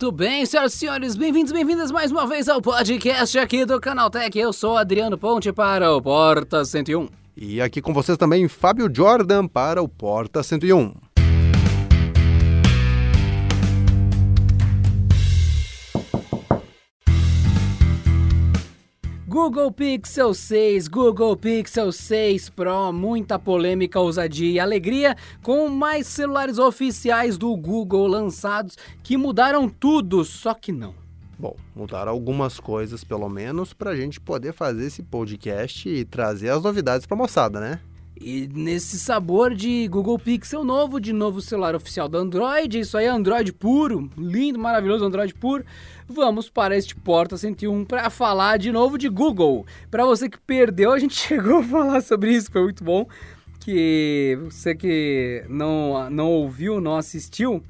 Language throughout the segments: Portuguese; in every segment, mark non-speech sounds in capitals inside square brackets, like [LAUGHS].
Muito bem, senhoras e senhores, bem-vindos, bem-vindas mais uma vez ao podcast aqui do Canaltech. Eu sou Adriano Ponte para o Porta 101. E aqui com vocês também Fábio Jordan para o Porta 101. Google Pixel 6, Google Pixel 6 Pro, muita polêmica, ousadia e alegria com mais celulares oficiais do Google lançados que mudaram tudo, só que não. Bom, mudaram algumas coisas pelo menos para a gente poder fazer esse podcast e trazer as novidades para moçada, né? E nesse sabor de Google Pixel novo, de novo celular oficial da Android, isso aí é Android puro, lindo, maravilhoso Android puro. Vamos para este Porta 101 para falar de novo de Google. Para você que perdeu, a gente [LAUGHS] chegou a falar sobre isso, foi muito bom. Que você que não, não ouviu, não assistiu,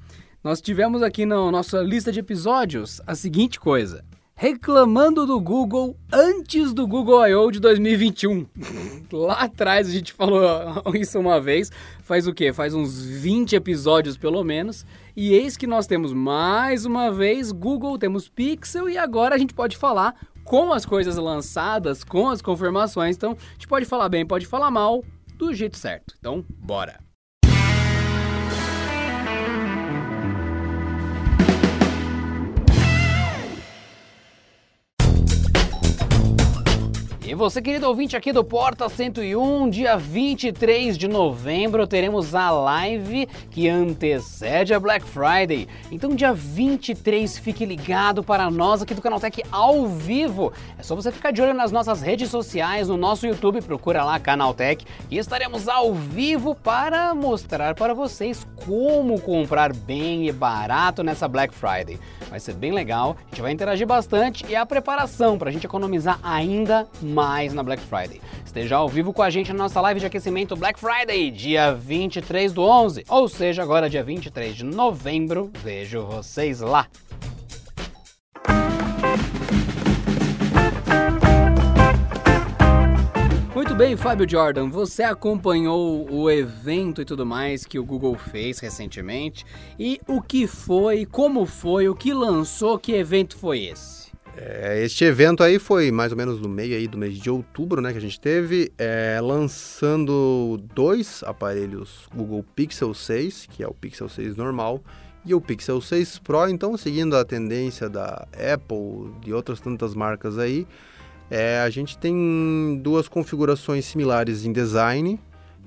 nós tivemos aqui na nossa lista de episódios a seguinte coisa reclamando do Google antes do Google I.O. de 2021. [LAUGHS] Lá atrás a gente falou [LAUGHS] isso uma vez, faz o quê? Faz uns 20 episódios pelo menos. E eis que nós temos mais uma vez Google, temos Pixel e agora a gente pode falar com as coisas lançadas, com as confirmações. Então a gente pode falar bem, pode falar mal, do jeito certo. Então, bora! E você, querido ouvinte aqui do Porta 101, dia 23 de novembro teremos a live que antecede a Black Friday. Então, dia 23, fique ligado para nós aqui do Canaltech ao vivo. É só você ficar de olho nas nossas redes sociais, no nosso YouTube, procura lá Canaltech e estaremos ao vivo para mostrar para vocês como comprar bem e barato nessa Black Friday. Vai ser bem legal, a gente vai interagir bastante e a preparação para a gente economizar ainda mais mais na Black Friday. Esteja ao vivo com a gente na nossa live de aquecimento Black Friday, dia 23 do 11, ou seja, agora dia 23 de novembro. Vejo vocês lá. Muito bem, Fábio Jordan, você acompanhou o evento e tudo mais que o Google fez recentemente. E o que foi, como foi, o que lançou, que evento foi esse? É, este evento aí foi mais ou menos no meio aí do mês de outubro, né, que a gente teve, é, lançando dois aparelhos Google Pixel 6, que é o Pixel 6 normal, e o Pixel 6 Pro. Então, seguindo a tendência da Apple, de outras tantas marcas aí, é, a gente tem duas configurações similares em design,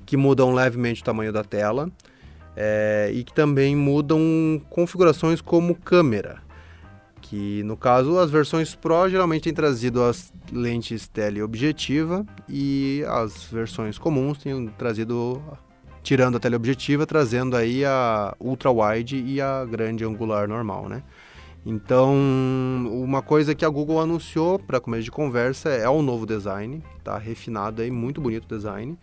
que mudam levemente o tamanho da tela, é, e que também mudam configurações como câmera que no caso as versões Pro geralmente têm trazido as lentes teleobjetiva e as versões comuns têm trazido tirando a teleobjetiva, trazendo aí a ultra wide e a grande angular normal, né? Então, uma coisa que a Google anunciou para começo de conversa é o novo design, tá refinado aí, muito bonito o design,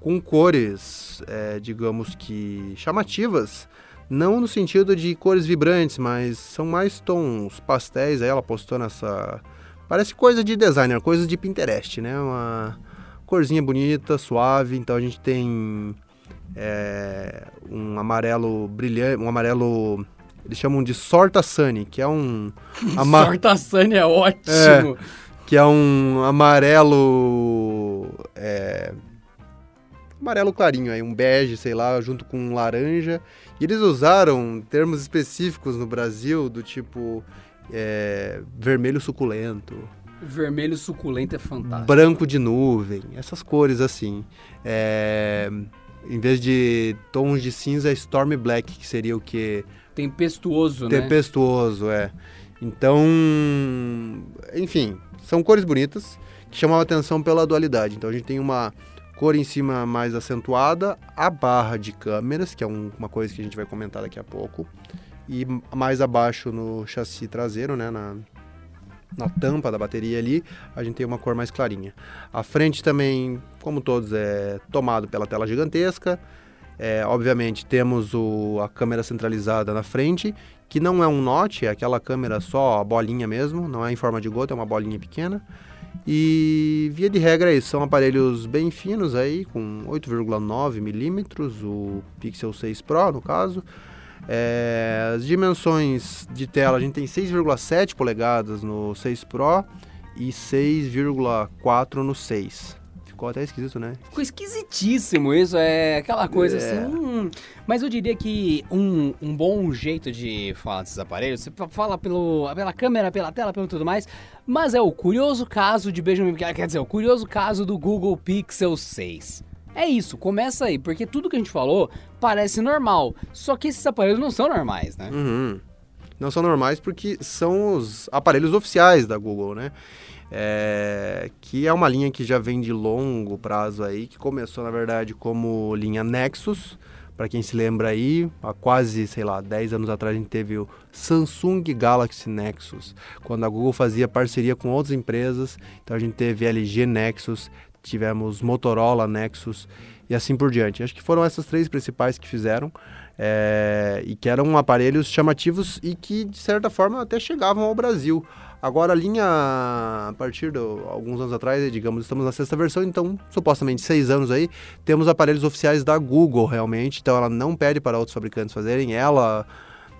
com cores, é, digamos que chamativas, não no sentido de cores vibrantes, mas são mais tons pastéis. Aí ela postou nessa. Parece coisa de designer, coisa de Pinterest, né? Uma corzinha bonita, suave. Então a gente tem é, um amarelo brilhante, um amarelo. Eles chamam de Sorta Sunny, que é um. [LAUGHS] Ama... Sorta Sunny é ótimo! É, que é um amarelo. É, amarelo clarinho aí, um bege, sei lá, junto com um laranja. E eles usaram termos específicos no Brasil, do tipo é, vermelho suculento. Vermelho suculento é fantástico. Branco de nuvem, essas cores assim. É, em vez de tons de cinza, Storm Black, que seria o que? Tempestuoso, né? Tempestuoso, é. Então, enfim, são cores bonitas que chamam a atenção pela dualidade. Então a gente tem uma cor em cima mais acentuada, a barra de câmeras, que é um, uma coisa que a gente vai comentar daqui a pouco, e mais abaixo no chassi traseiro, né, na, na tampa da bateria ali, a gente tem uma cor mais clarinha. A frente também, como todos, é tomado pela tela gigantesca. É, obviamente temos o, a câmera centralizada na frente, que não é um notch, é aquela câmera só, a bolinha mesmo, não é em forma de gota, é uma bolinha pequena. E via de regra isso, são aparelhos bem finos aí, com 8,9 milímetros, o Pixel 6 Pro no caso. É, as dimensões de tela, a gente tem 6,7 polegadas no 6 Pro e 6,4 no 6. Ficou até esquisito, né? Ficou esquisitíssimo isso, é aquela coisa É. assim. hum, mas eu diria que um, um bom jeito de falar desses aparelhos, você fa- fala pelo, pela câmera, pela tela, pelo tudo mais, mas é o curioso caso de Benjamin, quer dizer, o curioso caso do Google Pixel 6. É isso, começa aí, porque tudo que a gente falou parece normal, só que esses aparelhos não são normais, né? Uhum. Não são normais porque são os aparelhos oficiais da Google, né? É, que é uma linha que já vem de longo prazo aí, que começou na verdade como linha Nexus. Para quem se lembra aí, há quase, sei lá, 10 anos atrás a gente teve o Samsung Galaxy Nexus, quando a Google fazia parceria com outras empresas. Então a gente teve LG Nexus, tivemos Motorola Nexus e assim por diante. Acho que foram essas três principais que fizeram é, e que eram aparelhos chamativos e que de certa forma até chegavam ao Brasil. Agora a linha, a partir de alguns anos atrás, digamos, estamos na sexta versão, então supostamente seis anos aí, temos aparelhos oficiais da Google realmente, então ela não pede para outros fabricantes fazerem, ela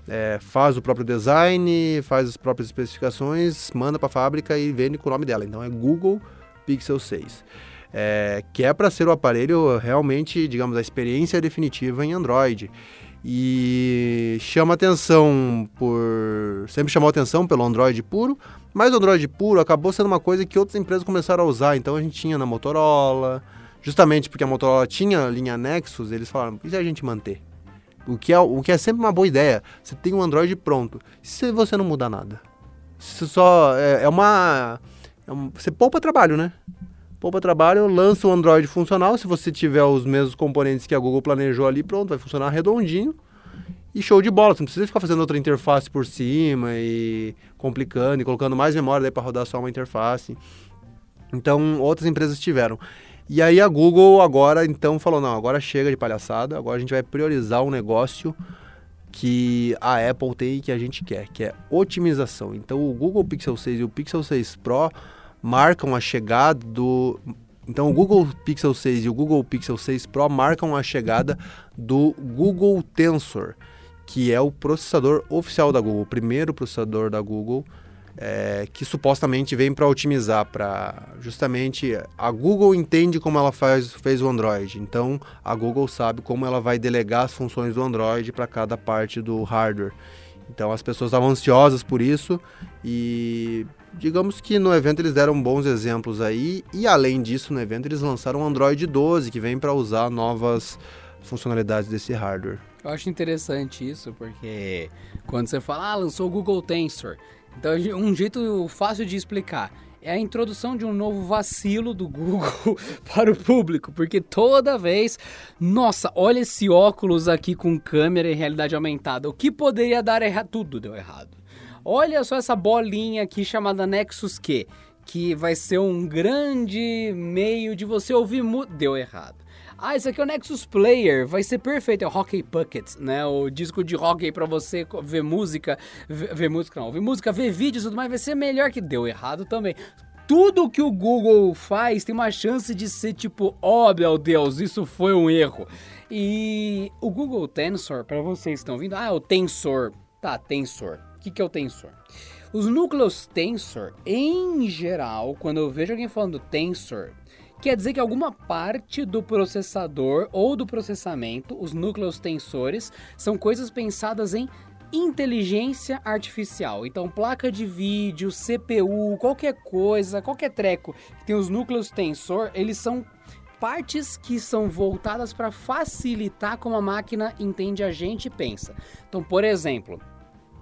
é, faz o próprio design, faz as próprias especificações, manda para a fábrica e vende com o nome dela. Então é Google Pixel 6. É, que é para ser o aparelho realmente, digamos, a experiência definitiva em Android. E chama atenção por. Sempre chamou atenção pelo Android puro, mas o Android puro acabou sendo uma coisa que outras empresas começaram a usar. Então a gente tinha na Motorola, justamente porque a Motorola tinha a linha Nexus, eles falaram: e se a gente manter? O que, é, o que é sempre uma boa ideia. Você tem um Android pronto. Se você não mudar nada? Isso só. É, é uma. é um- você poupa trabalho, né? Poupa trabalho, lança o Android funcional. Se você tiver os mesmos componentes que a Google planejou ali, pronto, vai funcionar redondinho. E show de bola. Você não precisa ficar fazendo outra interface por cima e complicando e colocando mais memória para rodar só uma interface. Então, outras empresas tiveram. E aí a Google agora então falou: não, agora chega de palhaçada, agora a gente vai priorizar um negócio que a Apple tem e que a gente quer, que é otimização. Então o Google Pixel 6 e o Pixel 6 Pro marcam a chegada do. Então o Google Pixel 6 e o Google Pixel 6 Pro marcam a chegada do Google Tensor, que é o processador oficial da Google, o primeiro processador da Google é, que supostamente vem para otimizar, para justamente a Google entende como ela faz, fez o Android, então a Google sabe como ela vai delegar as funções do Android para cada parte do hardware. Então as pessoas estavam ansiosas por isso e digamos que no evento eles deram bons exemplos aí e além disso no evento eles lançaram o Android 12 que vem para usar novas funcionalidades desse hardware. Eu acho interessante isso, porque quando você fala, ah, lançou o Google Tensor. Então, um jeito fácil de explicar é a introdução de um novo vacilo do Google [LAUGHS] para o público, porque toda vez, nossa, olha esse óculos aqui com câmera e realidade aumentada, o que poderia dar errado? Tudo deu errado. Olha só essa bolinha aqui chamada Nexus Q, que vai ser um grande meio de você ouvir mu... Deu errado. Ah, esse aqui é o Nexus Player, vai ser perfeito, é o Hockey Bucket, né? O disco de hockey pra você ver música, ver, ver música não, ver música, ver vídeos e tudo mais, vai ser melhor que deu errado também. Tudo que o Google faz tem uma chance de ser tipo, oh meu Deus, isso foi um erro. E o Google Tensor, para vocês que estão vindo, ah, o Tensor, tá, Tensor. Que, que é o Tensor? Os núcleos Tensor, em geral, quando eu vejo alguém falando Tensor, quer dizer que alguma parte do processador ou do processamento, os núcleos tensores, são coisas pensadas em inteligência artificial. Então, placa de vídeo, CPU, qualquer coisa, qualquer treco que tem os núcleos tensor, eles são partes que são voltadas para facilitar como a máquina entende a gente e pensa. Então, por exemplo,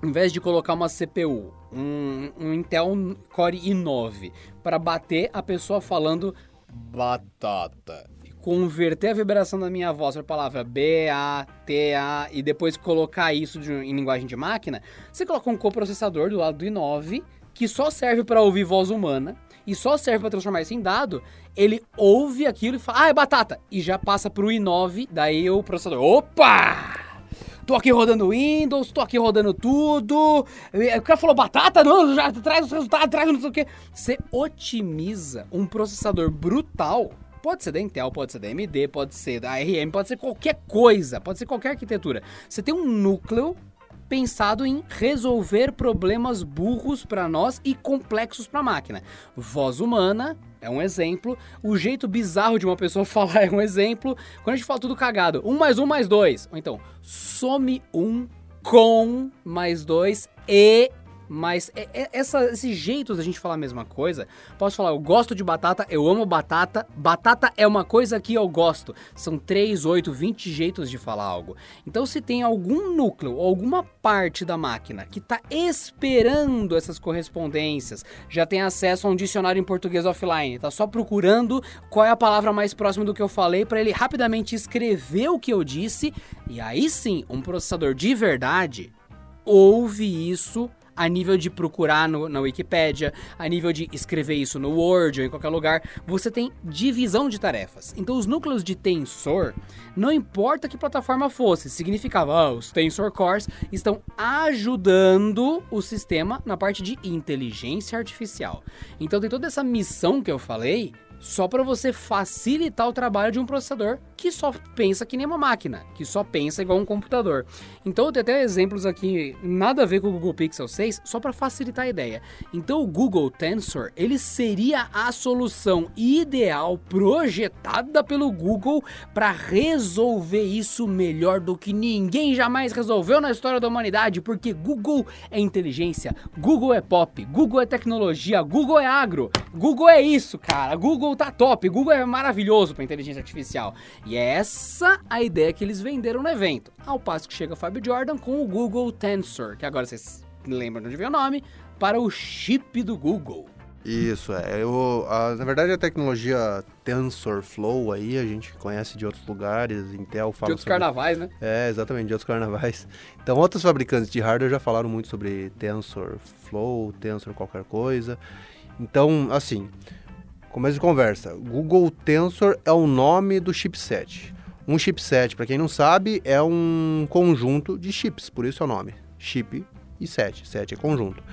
em vez de colocar uma CPU, um, um Intel Core i9, para bater a pessoa falando batata converter a vibração da minha voz para a palavra B-A-T-A e depois colocar isso de- em linguagem de máquina, você coloca um coprocessador do lado do i9 que só serve para ouvir voz humana e só serve para transformar isso em dado, ele ouve aquilo e fala, ah, é batata, e já passa pro i9, daí o processador, opa! Tô aqui rodando Windows, tô aqui rodando tudo. O cara falou batata? Não, já traz os resultados, traz não sei o quê. Você otimiza um processador brutal Pode ser da Intel, pode ser da AMD, pode ser da ARM, pode ser qualquer coisa, pode ser qualquer arquitetura. Você tem um núcleo pensado em resolver problemas burros para nós e complexos para a máquina. Voz humana é um exemplo, o jeito bizarro de uma pessoa [LAUGHS] falar é um exemplo. Quando a gente fala tudo cagado, um mais um mais dois, ou então some um com mais dois e mas é, é, essa, esses jeitos da gente falar a mesma coisa, posso falar, eu gosto de batata, eu amo batata, batata é uma coisa que eu gosto. São 3, 8, 20 jeitos de falar algo. Então, se tem algum núcleo alguma parte da máquina que está esperando essas correspondências, já tem acesso a um dicionário em português offline, tá só procurando qual é a palavra mais próxima do que eu falei para ele rapidamente escrever o que eu disse, e aí sim, um processador de verdade ouve isso a nível de procurar no, na Wikipédia, a nível de escrever isso no Word ou em qualquer lugar, você tem divisão de tarefas. Então, os núcleos de tensor, não importa que plataforma fosse, significava, ah, os tensor cores estão ajudando o sistema na parte de inteligência artificial. Então, tem toda essa missão que eu falei só para você facilitar o trabalho de um processador que só pensa que nem uma máquina, que só pensa igual um computador. Então eu tenho até exemplos aqui, nada a ver com o Google Pixel 6, só para facilitar a ideia. Então o Google Tensor, ele seria a solução ideal projetada pelo Google para resolver isso melhor do que ninguém jamais resolveu na história da humanidade, porque Google é inteligência, Google é pop, Google é tecnologia, Google é agro, Google é isso, cara. Google Google tá top, Google é maravilhoso para inteligência artificial. E é essa a ideia que eles venderam no evento. Ao passo que chega o Fábio Jordan com o Google Tensor, que agora vocês lembram de onde vem o nome, para o chip do Google. Isso, é. Eu, a, na verdade, a tecnologia TensorFlow aí, a gente conhece de outros lugares, Intel fala De outros sobre... carnavais, né? É, exatamente, de outros carnavais. Então, outros fabricantes de hardware já falaram muito sobre TensorFlow, Tensor qualquer coisa. Então, assim, Começo de conversa. Google Tensor é o nome do chipset. Um chipset, para quem não sabe, é um conjunto de chips, por isso é o nome. Chip e set. Set é conjunto.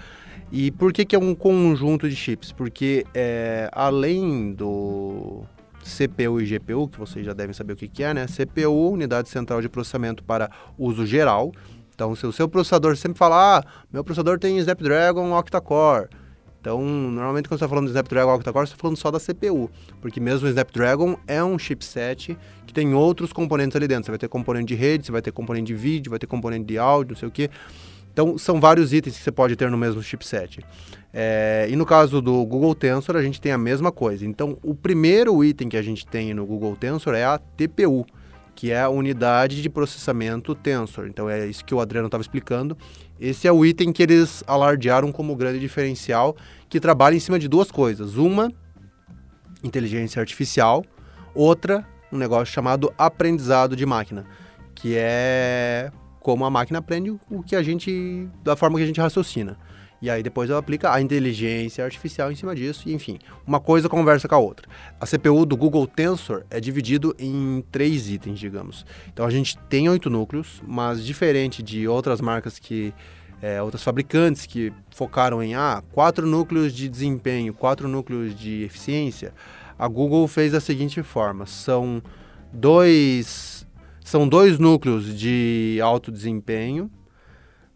E por que, que é um conjunto de chips? Porque é, além do CPU e GPU, que vocês já devem saber o que, que é, né? CPU, unidade central de processamento para uso geral. Então, se o seu processador sempre falar, ah, meu processador tem Snapdragon octa-core, então, normalmente quando você está falando do Snapdragon octa-core, você está falando só da CPU, porque mesmo o Snapdragon é um chipset que tem outros componentes ali dentro. Você vai ter componente de rede, você vai ter componente de vídeo, vai ter componente de áudio, não sei o que. Então, são vários itens que você pode ter no mesmo chipset. É, e no caso do Google Tensor, a gente tem a mesma coisa. Então, o primeiro item que a gente tem no Google Tensor é a TPU, que é a unidade de processamento Tensor. Então, é isso que o Adriano estava explicando. Esse é o item que eles alardearam como grande diferencial, que trabalha em cima de duas coisas. Uma, inteligência artificial, outra, um negócio chamado aprendizado de máquina, que é como a máquina aprende o que a gente, da forma que a gente raciocina. E aí depois ela aplica a inteligência artificial em cima disso, e enfim, uma coisa conversa com a outra. A CPU do Google Tensor é dividido em três itens, digamos. Então a gente tem oito núcleos, mas diferente de outras marcas que é, outras fabricantes que focaram em ah, quatro núcleos de desempenho, quatro núcleos de eficiência, a Google fez da seguinte forma: são dois, são dois núcleos de alto desempenho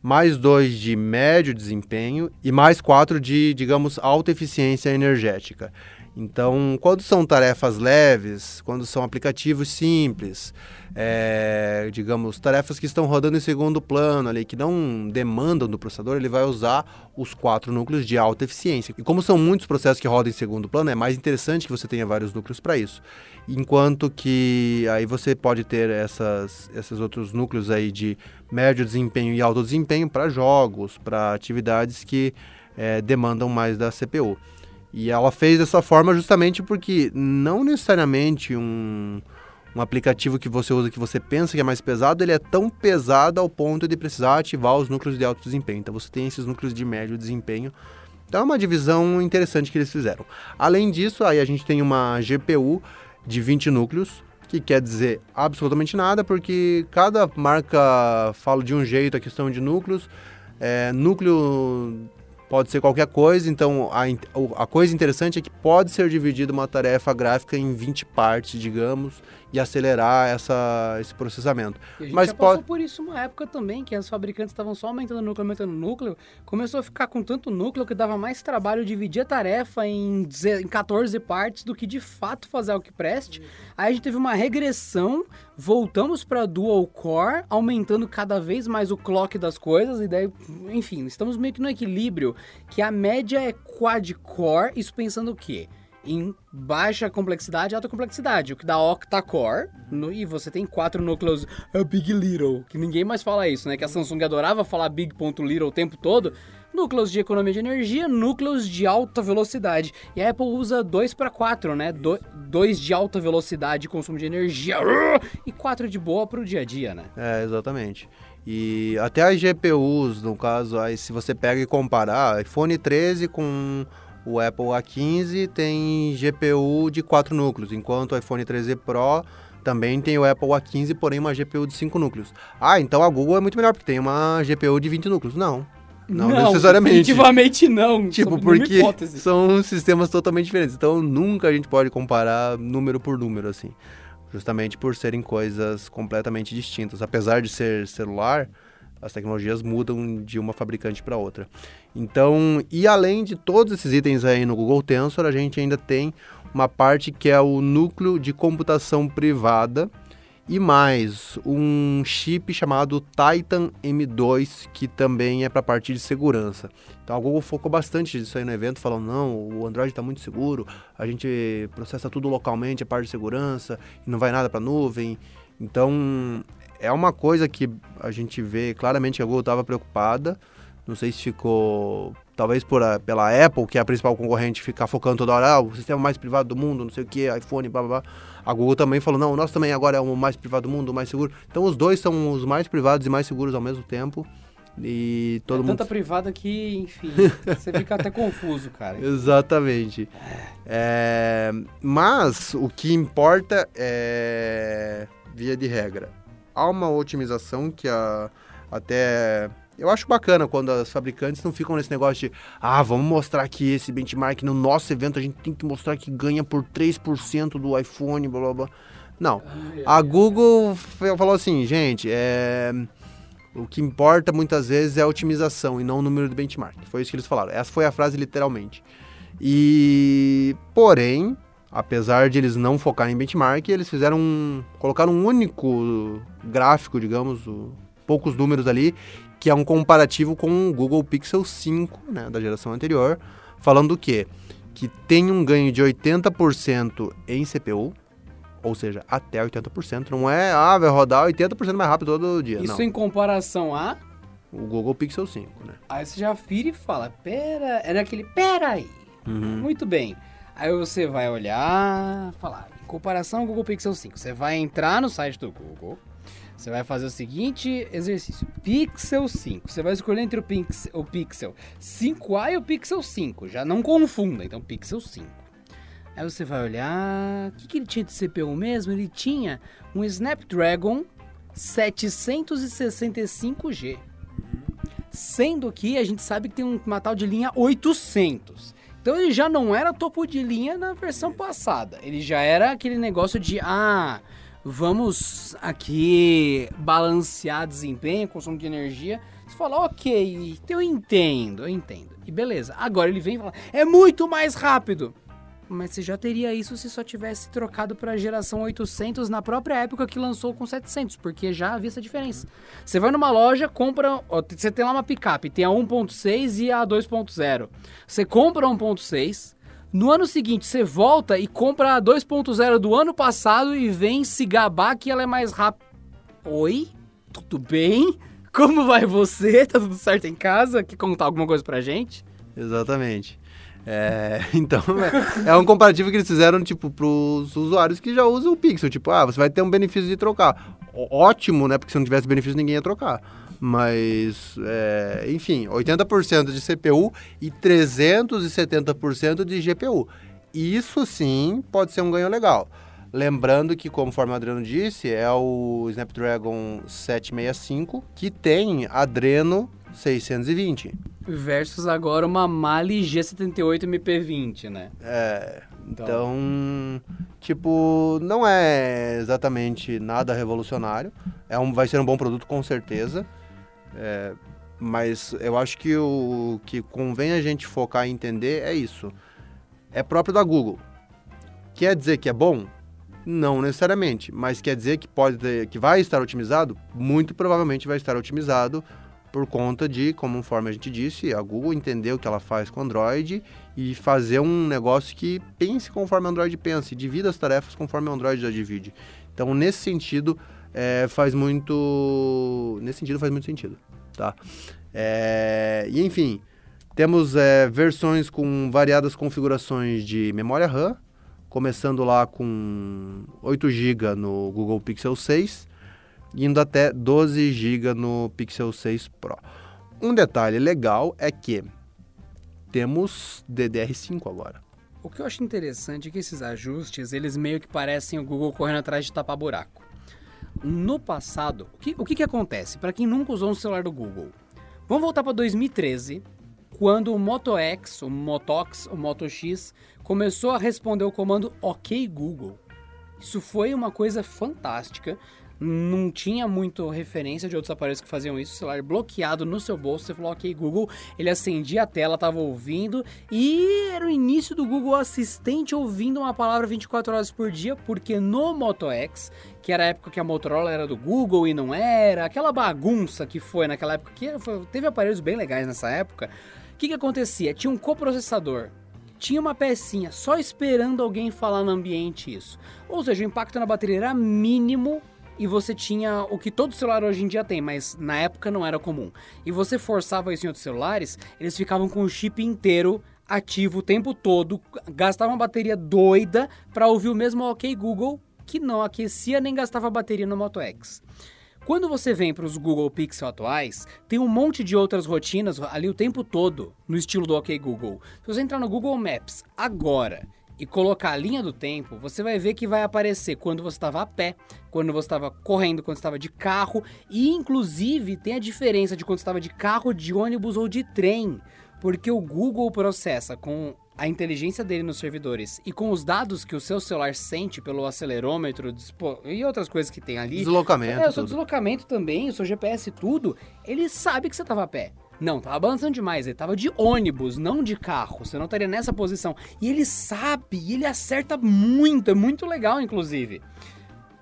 mais dois de médio desempenho e mais quatro de, digamos, alta eficiência energética. Então, quando são tarefas leves, quando são aplicativos simples, é, digamos, tarefas que estão rodando em segundo plano ali, que não demandam do processador, ele vai usar os quatro núcleos de alta eficiência. E como são muitos processos que rodam em segundo plano, é mais interessante que você tenha vários núcleos para isso. Enquanto que aí você pode ter essas, esses outros núcleos aí de médio desempenho e alto desempenho para jogos, para atividades que é, demandam mais da CPU. E ela fez dessa forma justamente porque não necessariamente um, um aplicativo que você usa que você pensa que é mais pesado, ele é tão pesado ao ponto de precisar ativar os núcleos de alto desempenho. Então você tem esses núcleos de médio desempenho. Então é uma divisão interessante que eles fizeram. Além disso, aí a gente tem uma GPU de 20 núcleos, que quer dizer absolutamente nada, porque cada marca fala de um jeito a questão de núcleos. É, núcleo pode ser qualquer coisa, então a, a coisa interessante é que pode ser dividida uma tarefa gráfica em 20 partes, digamos, e acelerar essa, esse processamento. E a gente Mas já passou pode- por isso uma época também, que os fabricantes estavam só aumentando o núcleo, aumentando o núcleo. Começou a ficar com tanto núcleo que dava mais trabalho dividir a tarefa em, deze- em 14 partes do que de fato fazer algo que preste. Aí a gente teve uma regressão, voltamos para dual core, aumentando cada vez mais o clock das coisas, e daí, enfim, estamos meio que no equilíbrio, que a média é quad-core, isso pensando o quê? Em baixa complexidade e alta complexidade, o que dá octa-core, no- e você tem quatro núcleos a Big Little, que ninguém mais fala isso, né? Que a Samsung adorava falar Big.Little o tempo todo. Núcleos de economia de energia, núcleos de alta velocidade. E a Apple usa 2 para 4, né? 2 de alta velocidade consumo de energia e 4 de boa para o dia a dia, né? É, exatamente. E até as GPUs, no caso, aí se você pega e comparar, iPhone 13 com o Apple A15 tem GPU de 4 núcleos, enquanto o iPhone 13 Pro também tem o Apple A15, porém uma GPU de 5 núcleos. Ah, então a Google é muito melhor, porque tem uma GPU de 20 núcleos. Não. Não, necessariamente. Definitivamente não. Tipo, nenhuma porque são sistemas totalmente diferentes. Então nunca a gente pode comparar número por número, assim. Justamente por serem coisas completamente distintas. Apesar de ser celular, as tecnologias mudam de uma fabricante para outra. Então, e além de todos esses itens aí no Google Tensor, a gente ainda tem uma parte que é o núcleo de computação privada e mais um chip chamado Titan M2, que também é para a parte de segurança. Então a Google focou bastante nisso aí no evento, falando, não, o Android está muito seguro, a gente processa tudo localmente, a parte de segurança, não vai nada para nuvem. Então é uma coisa que a gente vê claramente que a Google estava preocupada. Não sei se ficou, talvez por a- pela Apple, que é a principal concorrente, ficar focando toda hora, ah, o sistema mais privado do mundo, não sei o que, iPhone, blá blá blá. A Google também falou, não, o nosso também agora é o mais privado do mundo, o mais seguro. Então os dois são os mais privados e mais seguros ao mesmo tempo. E todo é mundo tanta privada que, enfim, [LAUGHS] você fica até confuso, cara. Exatamente. É, mas o que importa é, via de regra, há uma otimização que a, até eu acho bacana quando as fabricantes não ficam nesse negócio de ah, vamos mostrar aqui esse benchmark no nosso evento, a gente tem que mostrar que ganha por 3% do iPhone, blá blá blá. Não. A Google falou assim, gente, é, o que importa muitas vezes é a otimização e não o número do benchmark. Foi isso que eles falaram. Essa foi a frase literalmente. E, porém, apesar de eles não focarem em benchmark, eles fizeram um, colocaram um único gráfico, digamos, o- poucos números ali, que é um comparativo com o Google Pixel 5, né, da geração anterior, falando o quê? Que tem um ganho de 80% em CPU, ou seja, até 80%. Não é, ah, vai rodar 80% mais rápido todo dia. Isso não. em comparação a. O Google Pixel 5, né? Aí você já vira e fala: pera. Era aquele. Pera aí. Uhum. Muito bem. Aí você vai olhar, falar, em comparação ao Google Pixel 5, você vai entrar no site do Google, você vai fazer o seguinte exercício, Pixel 5, você vai escolher entre o Pixel, o Pixel 5A e o Pixel 5, já não confunda, então Pixel 5. Aí você vai olhar, o que, que ele tinha de CPU mesmo? Ele tinha um Snapdragon 765G. Sendo que a gente sabe que tem um- uma tal de linha 800. Então ele já não era topo de linha na versão passada. Ele já era aquele negócio de, ah, vamos aqui balancear desempenho, consumo de energia. Você fala, ok, eu entendo, eu entendo. E beleza. Agora ele vem e fala, é muito mais rápido. Mas você já teria isso se só tivesse trocado para a geração 800 na própria época que lançou com 700, porque já havia essa diferença. Você vai numa loja, compra. ó, você tem lá uma picape, tem a 1.6 e a 2.0. Você compra a 1.6. No ano seguinte, você volta e compra a 2.0 do ano passado e vem se gabar que ela é mais rápida. Oi? Tudo bem? Como vai você? Tá tudo certo em casa? Quer contar alguma coisa pra gente? Exatamente. É, [LAUGHS] então, é, é um comparativo que eles fizeram, tipo, pros usuários que já usam o Pixel. Tipo, ah, você vai ter um benefício de trocar. Ótimo, né? Porque se não tivesse benefício, ninguém ia trocar. Mas, é, enfim, 80% de CPU e 370% de GPU. Isso sim pode ser um ganho legal. Lembrando que, conforme o Adriano disse, é o Snapdragon 765 que tem Adreno 620. Versus agora uma Mali G78 MP20, né? É. Então, então, tipo, não é exatamente nada revolucionário. É um, vai ser um bom produto com certeza. É, mas eu acho que o que convém a gente focar e entender é isso. É próprio da Google. Quer dizer que é bom? Não necessariamente, mas quer dizer que pode ter, que vai estar otimizado? Muito provavelmente vai estar otimizado por conta de, conforme a gente disse, a Google entender o que ela faz com Android e fazer um negócio que pense conforme o Android pensa e divida as tarefas conforme o Android já divide. Então, nesse sentido, é, faz muito... Nesse sentido, faz muito sentido, tá? É, e, enfim, temos é, versões com variadas configurações de memória RAM, começando lá com 8 GB no Google Pixel 6, indo até 12 GB no Pixel 6 Pro. Um detalhe legal é que temos DDR5 agora. O que eu acho interessante é que esses ajustes, eles meio que parecem o Google correndo atrás de tapar buraco. No passado, o que, o que, que acontece? Para quem nunca usou um celular do Google, vamos voltar para 2013, quando o Moto X, o Motox, o Moto X começou a responder o comando OK Google. Isso foi uma coisa fantástica não tinha muito referência de outros aparelhos que faziam isso. O celular bloqueado no seu bolso, você falou, ok, Google, ele acendia a tela, tava ouvindo, e era o início do Google Assistente ouvindo uma palavra 24 horas por dia, porque no Moto X, que era a época que a Motorola era do Google e não era, aquela bagunça que foi naquela época, que teve aparelhos bem legais nessa época, o que, que acontecia? Tinha um coprocessador tinha uma pecinha só esperando alguém falar no ambiente isso. Ou seja, o impacto na bateria era mínimo e você tinha o que todo celular hoje em dia tem, mas na época não era comum. E você forçava isso em outros celulares, eles ficavam com o chip inteiro ativo o tempo todo, gastavam uma bateria doida para ouvir o mesmo OK Google que não aquecia nem gastava bateria no Moto X. Quando você vem para os Google Pixel atuais, tem um monte de outras rotinas ali o tempo todo, no estilo do OK Google. Se você entrar no Google Maps agora e colocar a linha do tempo, você vai ver que vai aparecer quando você estava a pé, quando você estava correndo, quando estava de carro e inclusive tem a diferença de quando estava de carro, de ônibus ou de trem, porque o Google processa com a inteligência dele nos servidores e com os dados que o seu celular sente pelo acelerômetro e outras coisas que tem ali. Deslocamento. É, o seu deslocamento também, o seu GPS, tudo. Ele sabe que você estava a pé. Não, tava balançando demais. Ele tava de ônibus, não de carro. Você não estaria nessa posição. E ele sabe, ele acerta muito. É muito legal, inclusive.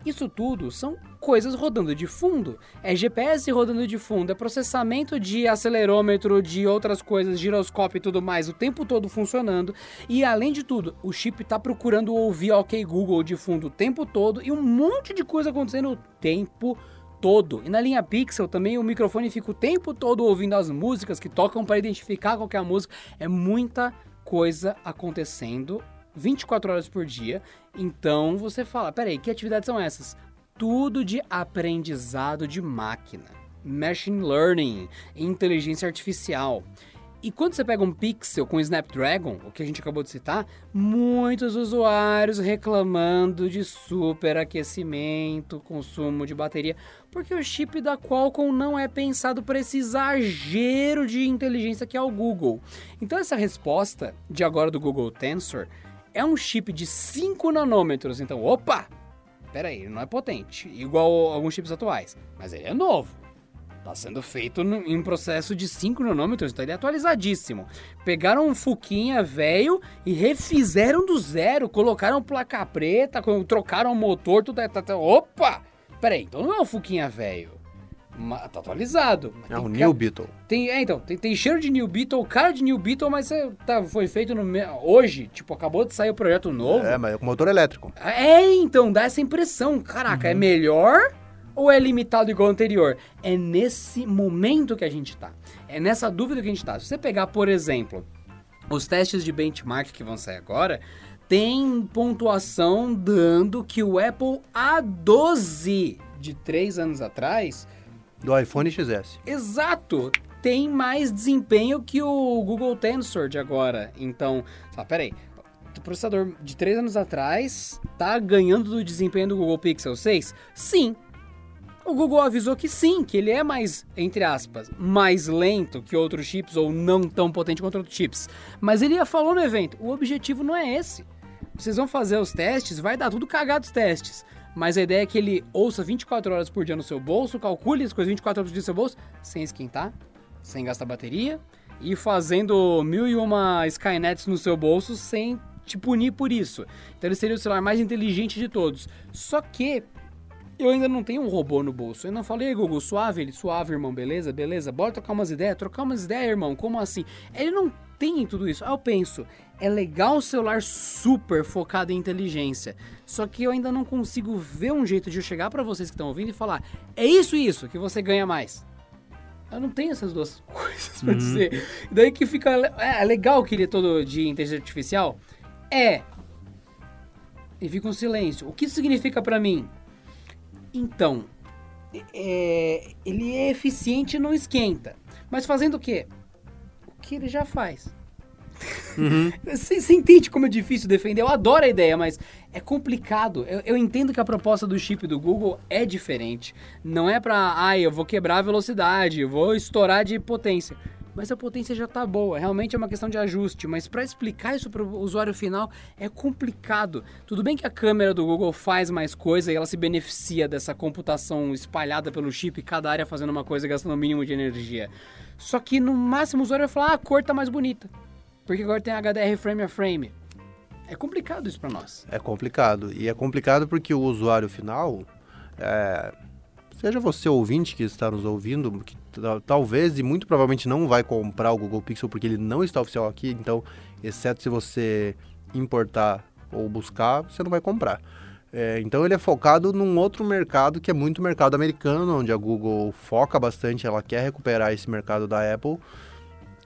Isso tudo são coisas rodando de fundo. É GPS rodando de fundo, é processamento de acelerômetro, de outras coisas, giroscópio e tudo mais, o tempo todo funcionando. E além de tudo, o chip está procurando ouvir OK Google de fundo o tempo todo e um monte de coisa acontecendo o tempo todo todo. E na linha Pixel também o microfone fica o tempo todo ouvindo as músicas que tocam para identificar qual é a música. É muita coisa acontecendo 24 horas por dia. Então você fala, peraí, que atividades são essas? Tudo de aprendizado de máquina. Machine Learning, inteligência artificial. E quando você pega um Pixel com Snapdragon, o que a gente acabou de citar, muitos usuários reclamando de superaquecimento, consumo de bateria, porque o chip da Qualcomm não é pensado para esse exagero de inteligência que é o Google. Então essa resposta de agora do Google Tensor é um chip de 5 nanômetros, então opa, peraí, ele não é potente, igual alguns chips atuais, mas ele é novo. Está sendo feito em um processo de 5 nanômetros, então ele é atualizadíssimo. Pegaram um Fuquinha velho e refizeram do zero, colocaram placa preta, trocaram o motor, tudo. É, tá, tá, opa! Peraí, então não é um Fuquinha velho. Tá atualizado. É um New Beetle. Tem, é, então, tem, tem, cheiro de New Beetle, cara de New Beetle, mas é, tá, foi feito no, hoje, tipo, acabou de sair o projeto novo. É, mas é com motor elétrico. É, então, dá essa impressão. Caraca, é uhum. é melhor ou é limitado igual ao anterior? É nesse momento que a gente está. É nessa dúvida que a gente está. Se você pegar, por exemplo, os testes de benchmark que vão sair agora, tem pontuação dando que o Apple A12 de 3 anos atrás... Do iPhone XS. Exato! Tem mais desempenho que o Google Tensor de agora. Então, só, peraí, o processador de 3 anos atrás tá ganhando do desempenho do Google Pixel 6? Sim, O Google avisou que sim, que ele é mais, entre aspas, mais lento que outros chips ou não tão potente quanto outros chips. Mas ele falou no evento: o objetivo não é esse. Vocês vão fazer os testes, vai dar tudo cagado os testes. Mas a ideia é que ele ouça 24 horas por dia no seu bolso, calcule as coisas 24 horas por dia no seu bolso, sem esquentar, sem gastar bateria e fazendo mil e uma Skynets no seu bolso sem te punir por isso. Então ele seria o celular mais inteligente de todos. Só que eu ainda não tenho um robô no bolso. Eu não falei, Google, suave, ele, suave, irmão, beleza, beleza. Bora trocar umas ideias, trocar umas ideias, irmão, como assim? Ele não tem tudo isso. Aí eu penso, é legal o celular super focado em inteligência. Só que eu ainda não consigo ver um jeito de eu chegar para vocês que estão ouvindo e falar, é isso e isso que você ganha mais. Eu não tenho essas duas [LAUGHS] coisas pra uhum. dizer. Daí que fica. É, é legal que ele é todo de inteligência artificial? É. E fica um silêncio. O que isso significa para mim? Então, é, ele é eficiente e não esquenta. Mas fazendo o quê? O que ele já faz. Uhum. [LAUGHS] Você, você, entende como é difícil defender? Eu adoro a ideia, mas é complicado. Eu, eu, entendo que a proposta do chip do Google é diferente. Não é pra, ai, eu vou quebrar a velocidade, eu vou estourar de potência. Mas a potência já tá boa, realmente é uma questão de ajuste. Mas para explicar isso para o usuário final é complicado. Tudo bem que a câmera do Google faz mais coisa e ela se beneficia dessa computação espalhada pelo chip, cada área fazendo uma coisa gastando o mínimo de energia. Só que no máximo o usuário vai falar, ah, a cor tá mais bonita. Porque agora tem HDR frame a frame. É complicado isso para nós. É complicado. E é complicado porque o usuário final, é, seja você ouvinte que está nos ouvindo, que talvez e muito provavelmente não vai comprar o Google Pixel porque ele não está oficial aqui, então, exceto se você importar ou buscar, você não vai comprar. É, então ele é focado num outro mercado que é muito mercado americano, onde a Google foca bastante, ela quer recuperar esse mercado da Apple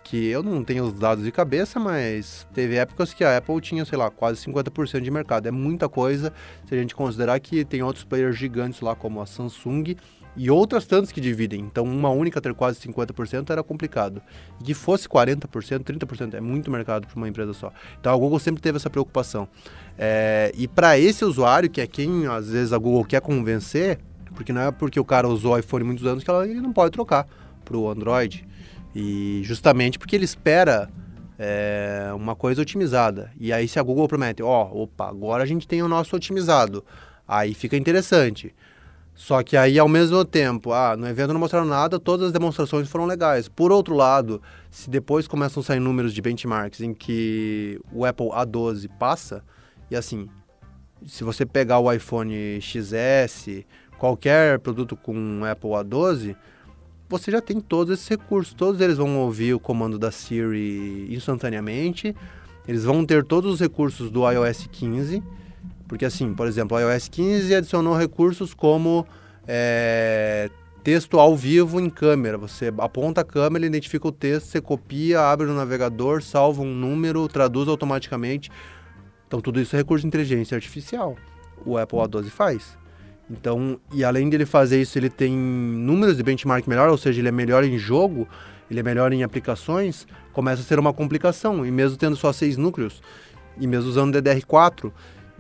que eu não tenho os dados de cabeça, mas teve épocas que a Apple tinha, sei lá, quase 50% de mercado. É muita coisa se a gente considerar que tem outros players gigantes lá, como a Samsung e outras tantas que dividem. Então, uma única ter quase 50% era complicado. E que fosse 40%, 30% é muito mercado para uma empresa só. Então, a Google sempre teve essa preocupação. É, e para esse usuário, que é quem às vezes a Google quer convencer, porque não é porque o cara usou iPhone muitos anos que ela, ele não pode trocar para o Android. E justamente porque ele espera é, uma coisa otimizada. E aí se a Google promete, ó, oh, opa, agora a gente tem o nosso otimizado. Aí fica interessante. Só que aí, ao mesmo tempo, ah, no evento não mostraram nada, todas as demonstrações foram legais. Por outro lado, se depois começam a sair números de benchmarks em que o Apple A12 passa, e assim, se você pegar o iPhone XS, qualquer produto com Apple A12, você já tem todos esses recursos. Todos eles vão ouvir o comando da Siri instantaneamente. Eles vão ter todos os recursos do iOS 15. Porque assim, por exemplo, o iOS 15 adicionou recursos como é, texto ao vivo em câmera. Você aponta a câmera, identifica o texto, você copia, abre no navegador, salva um número, traduz automaticamente. Então tudo isso é recurso de inteligência artificial. O Apple A12 faz. Então, e além dele fazer isso, ele tem números de benchmark melhor, ou seja, ele é melhor em jogo, ele é melhor em aplicações, começa a ser uma complicação. E mesmo tendo só seis núcleos, e mesmo usando DDR4,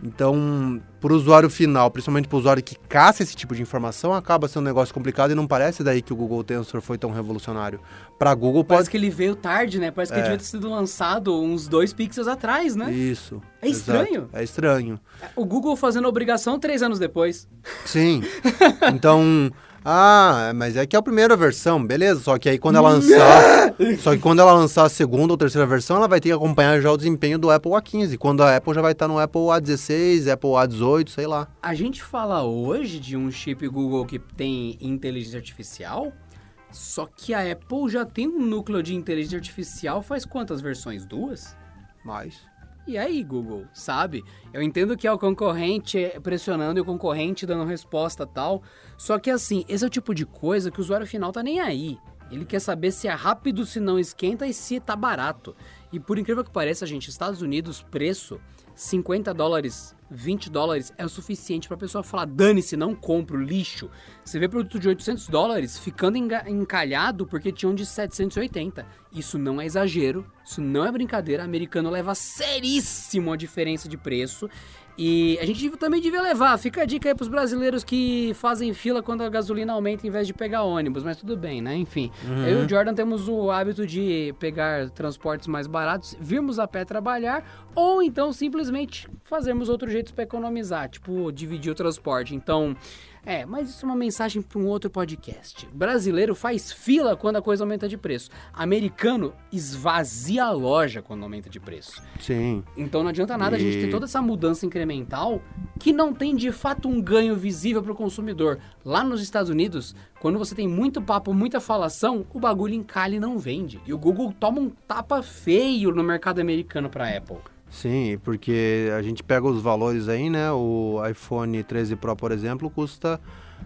então, para o usuário final, principalmente para o usuário que caça esse tipo de informação, acaba sendo um negócio complicado e não parece daí que o Google Tensor foi tão revolucionário. Para Google pode... Parece que ele veio tarde, né? Parece que é. ele devia ter sido lançado uns dois pixels atrás, né? Isso. É estranho. Exato. É estranho. O Google fazendo obrigação três anos depois. Sim. [LAUGHS] Então, ah, mas é que é a primeira versão, beleza. Só que aí quando ela lançar. [LAUGHS] só que quando ela lançar a segunda ou terceira versão, ela vai ter que acompanhar já o desempenho do Apple A15. Quando a Apple já vai estar no Apple A16, Apple A18, sei lá. A gente fala hoje de um chip Google que tem inteligência artificial. Só que a Apple já tem um núcleo de inteligência artificial faz quantas versões? Duas? Mais. E aí, Google, sabe? Eu entendo que é o concorrente pressionando e o concorrente dando resposta tal. Só que assim, esse é o tipo de coisa que o usuário final tá nem aí. Ele quer saber se é rápido, se não esquenta e se tá barato. E por incrível que pareça, gente, Estados Unidos, preço 50 dólares, 20 dólares é o suficiente para a pessoa falar: dane-se, não compro, lixo. Você vê produto de 800 dólares ficando encalhado porque tinha um de 780. Isso não é exagero, isso não é brincadeira. O americano leva seríssimo a diferença de preço. E a gente também devia levar. Fica a dica aí pros brasileiros que fazem fila quando a gasolina aumenta em vez de pegar ônibus. Mas tudo bem, né? Enfim. Uhum. Eu e o Jordan temos o hábito de pegar transportes mais baratos, virmos a pé trabalhar, ou então simplesmente fazermos outro jeito para economizar, tipo dividir o transporte. Então. É, mas isso é uma mensagem para um outro podcast. Brasileiro faz fila quando a coisa aumenta de preço. Americano esvazia a loja quando aumenta de preço. Sim. Então não adianta nada a gente ter E- toda essa mudança incremental que não tem de fato um ganho visível para o consumidor. Lá nos Estados Unidos, quando você tem muito papo, muita falação, o bagulho encalha e não vende. E o Google toma um tapa feio no mercado americano para Apple. Sim, porque a gente pega os valores aí, né? O iPhone 13 Pro, por exemplo, custa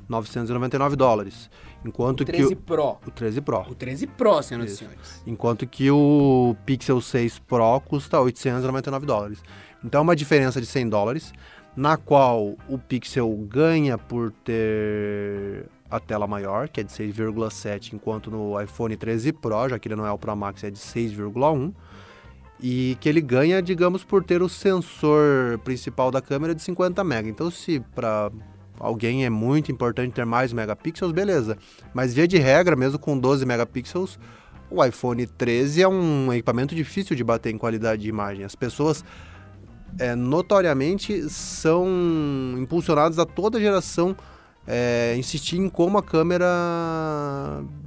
999 dólares. Enquanto O 13 que Pro. o, o 13 Pro. O 13 Pro, senhoras e senhores. Enquanto que o Pixel 6 Pro custa 899 dólares. Então é uma diferença de 100 dólares, na qual o Pixel ganha por ter a tela maior, que é de 6,7, enquanto no iPhone 13 Pro, já que ele não é o Pro Max, é de 6,1. E que ele ganha, digamos, por ter o sensor principal da câmera de 50 mega. Então, se para alguém é muito importante ter mais megapixels, beleza. Mas via de regra, mesmo com 12 megapixels, o iPhone 13 é um equipamento difícil de bater em qualidade de imagem. As pessoas é, notoriamente são impulsionadas a toda geração é, insistir em como a câmera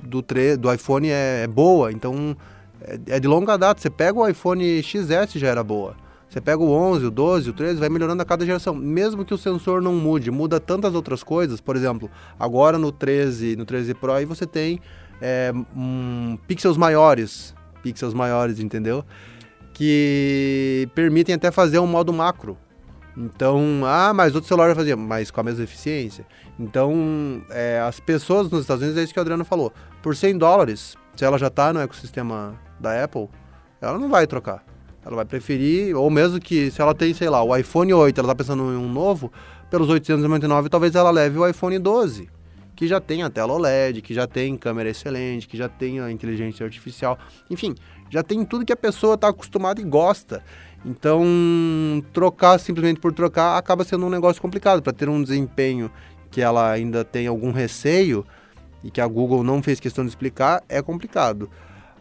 do, do iPhone é, é boa. Então é, é de longa data. Você pega o iPhone XS já era boa. Você pega o 11, o 12, o 13, vai melhorando a cada geração. Mesmo que o sensor não mude, muda tantas outras coisas. Por exemplo, agora no 13, no 13 Pro, aí você tem é, um, pixels maiores. Pixels maiores, entendeu? Que permitem até fazer um modo macro. Então, ah, mas outro celular fazer, mas com a mesma eficiência. Então, é, as pessoas nos Estados Unidos, é isso que o Adriano falou. Por 100 dólares, se ela já está no ecossistema da Apple, ela não vai trocar. Ela vai preferir, ou mesmo que se ela tem, sei lá, o iPhone 8, ela está pensando em um novo, pelos 899, talvez ela leve o iPhone 12, que já tem a tela OLED, que já tem câmera excelente, que já tem a inteligência artificial, enfim, já tem tudo que a pessoa está acostumada e gosta. Então, trocar simplesmente por trocar acaba sendo um negócio complicado. Para ter um desempenho que ela ainda tem algum receio e que a Google não fez questão de explicar, é complicado.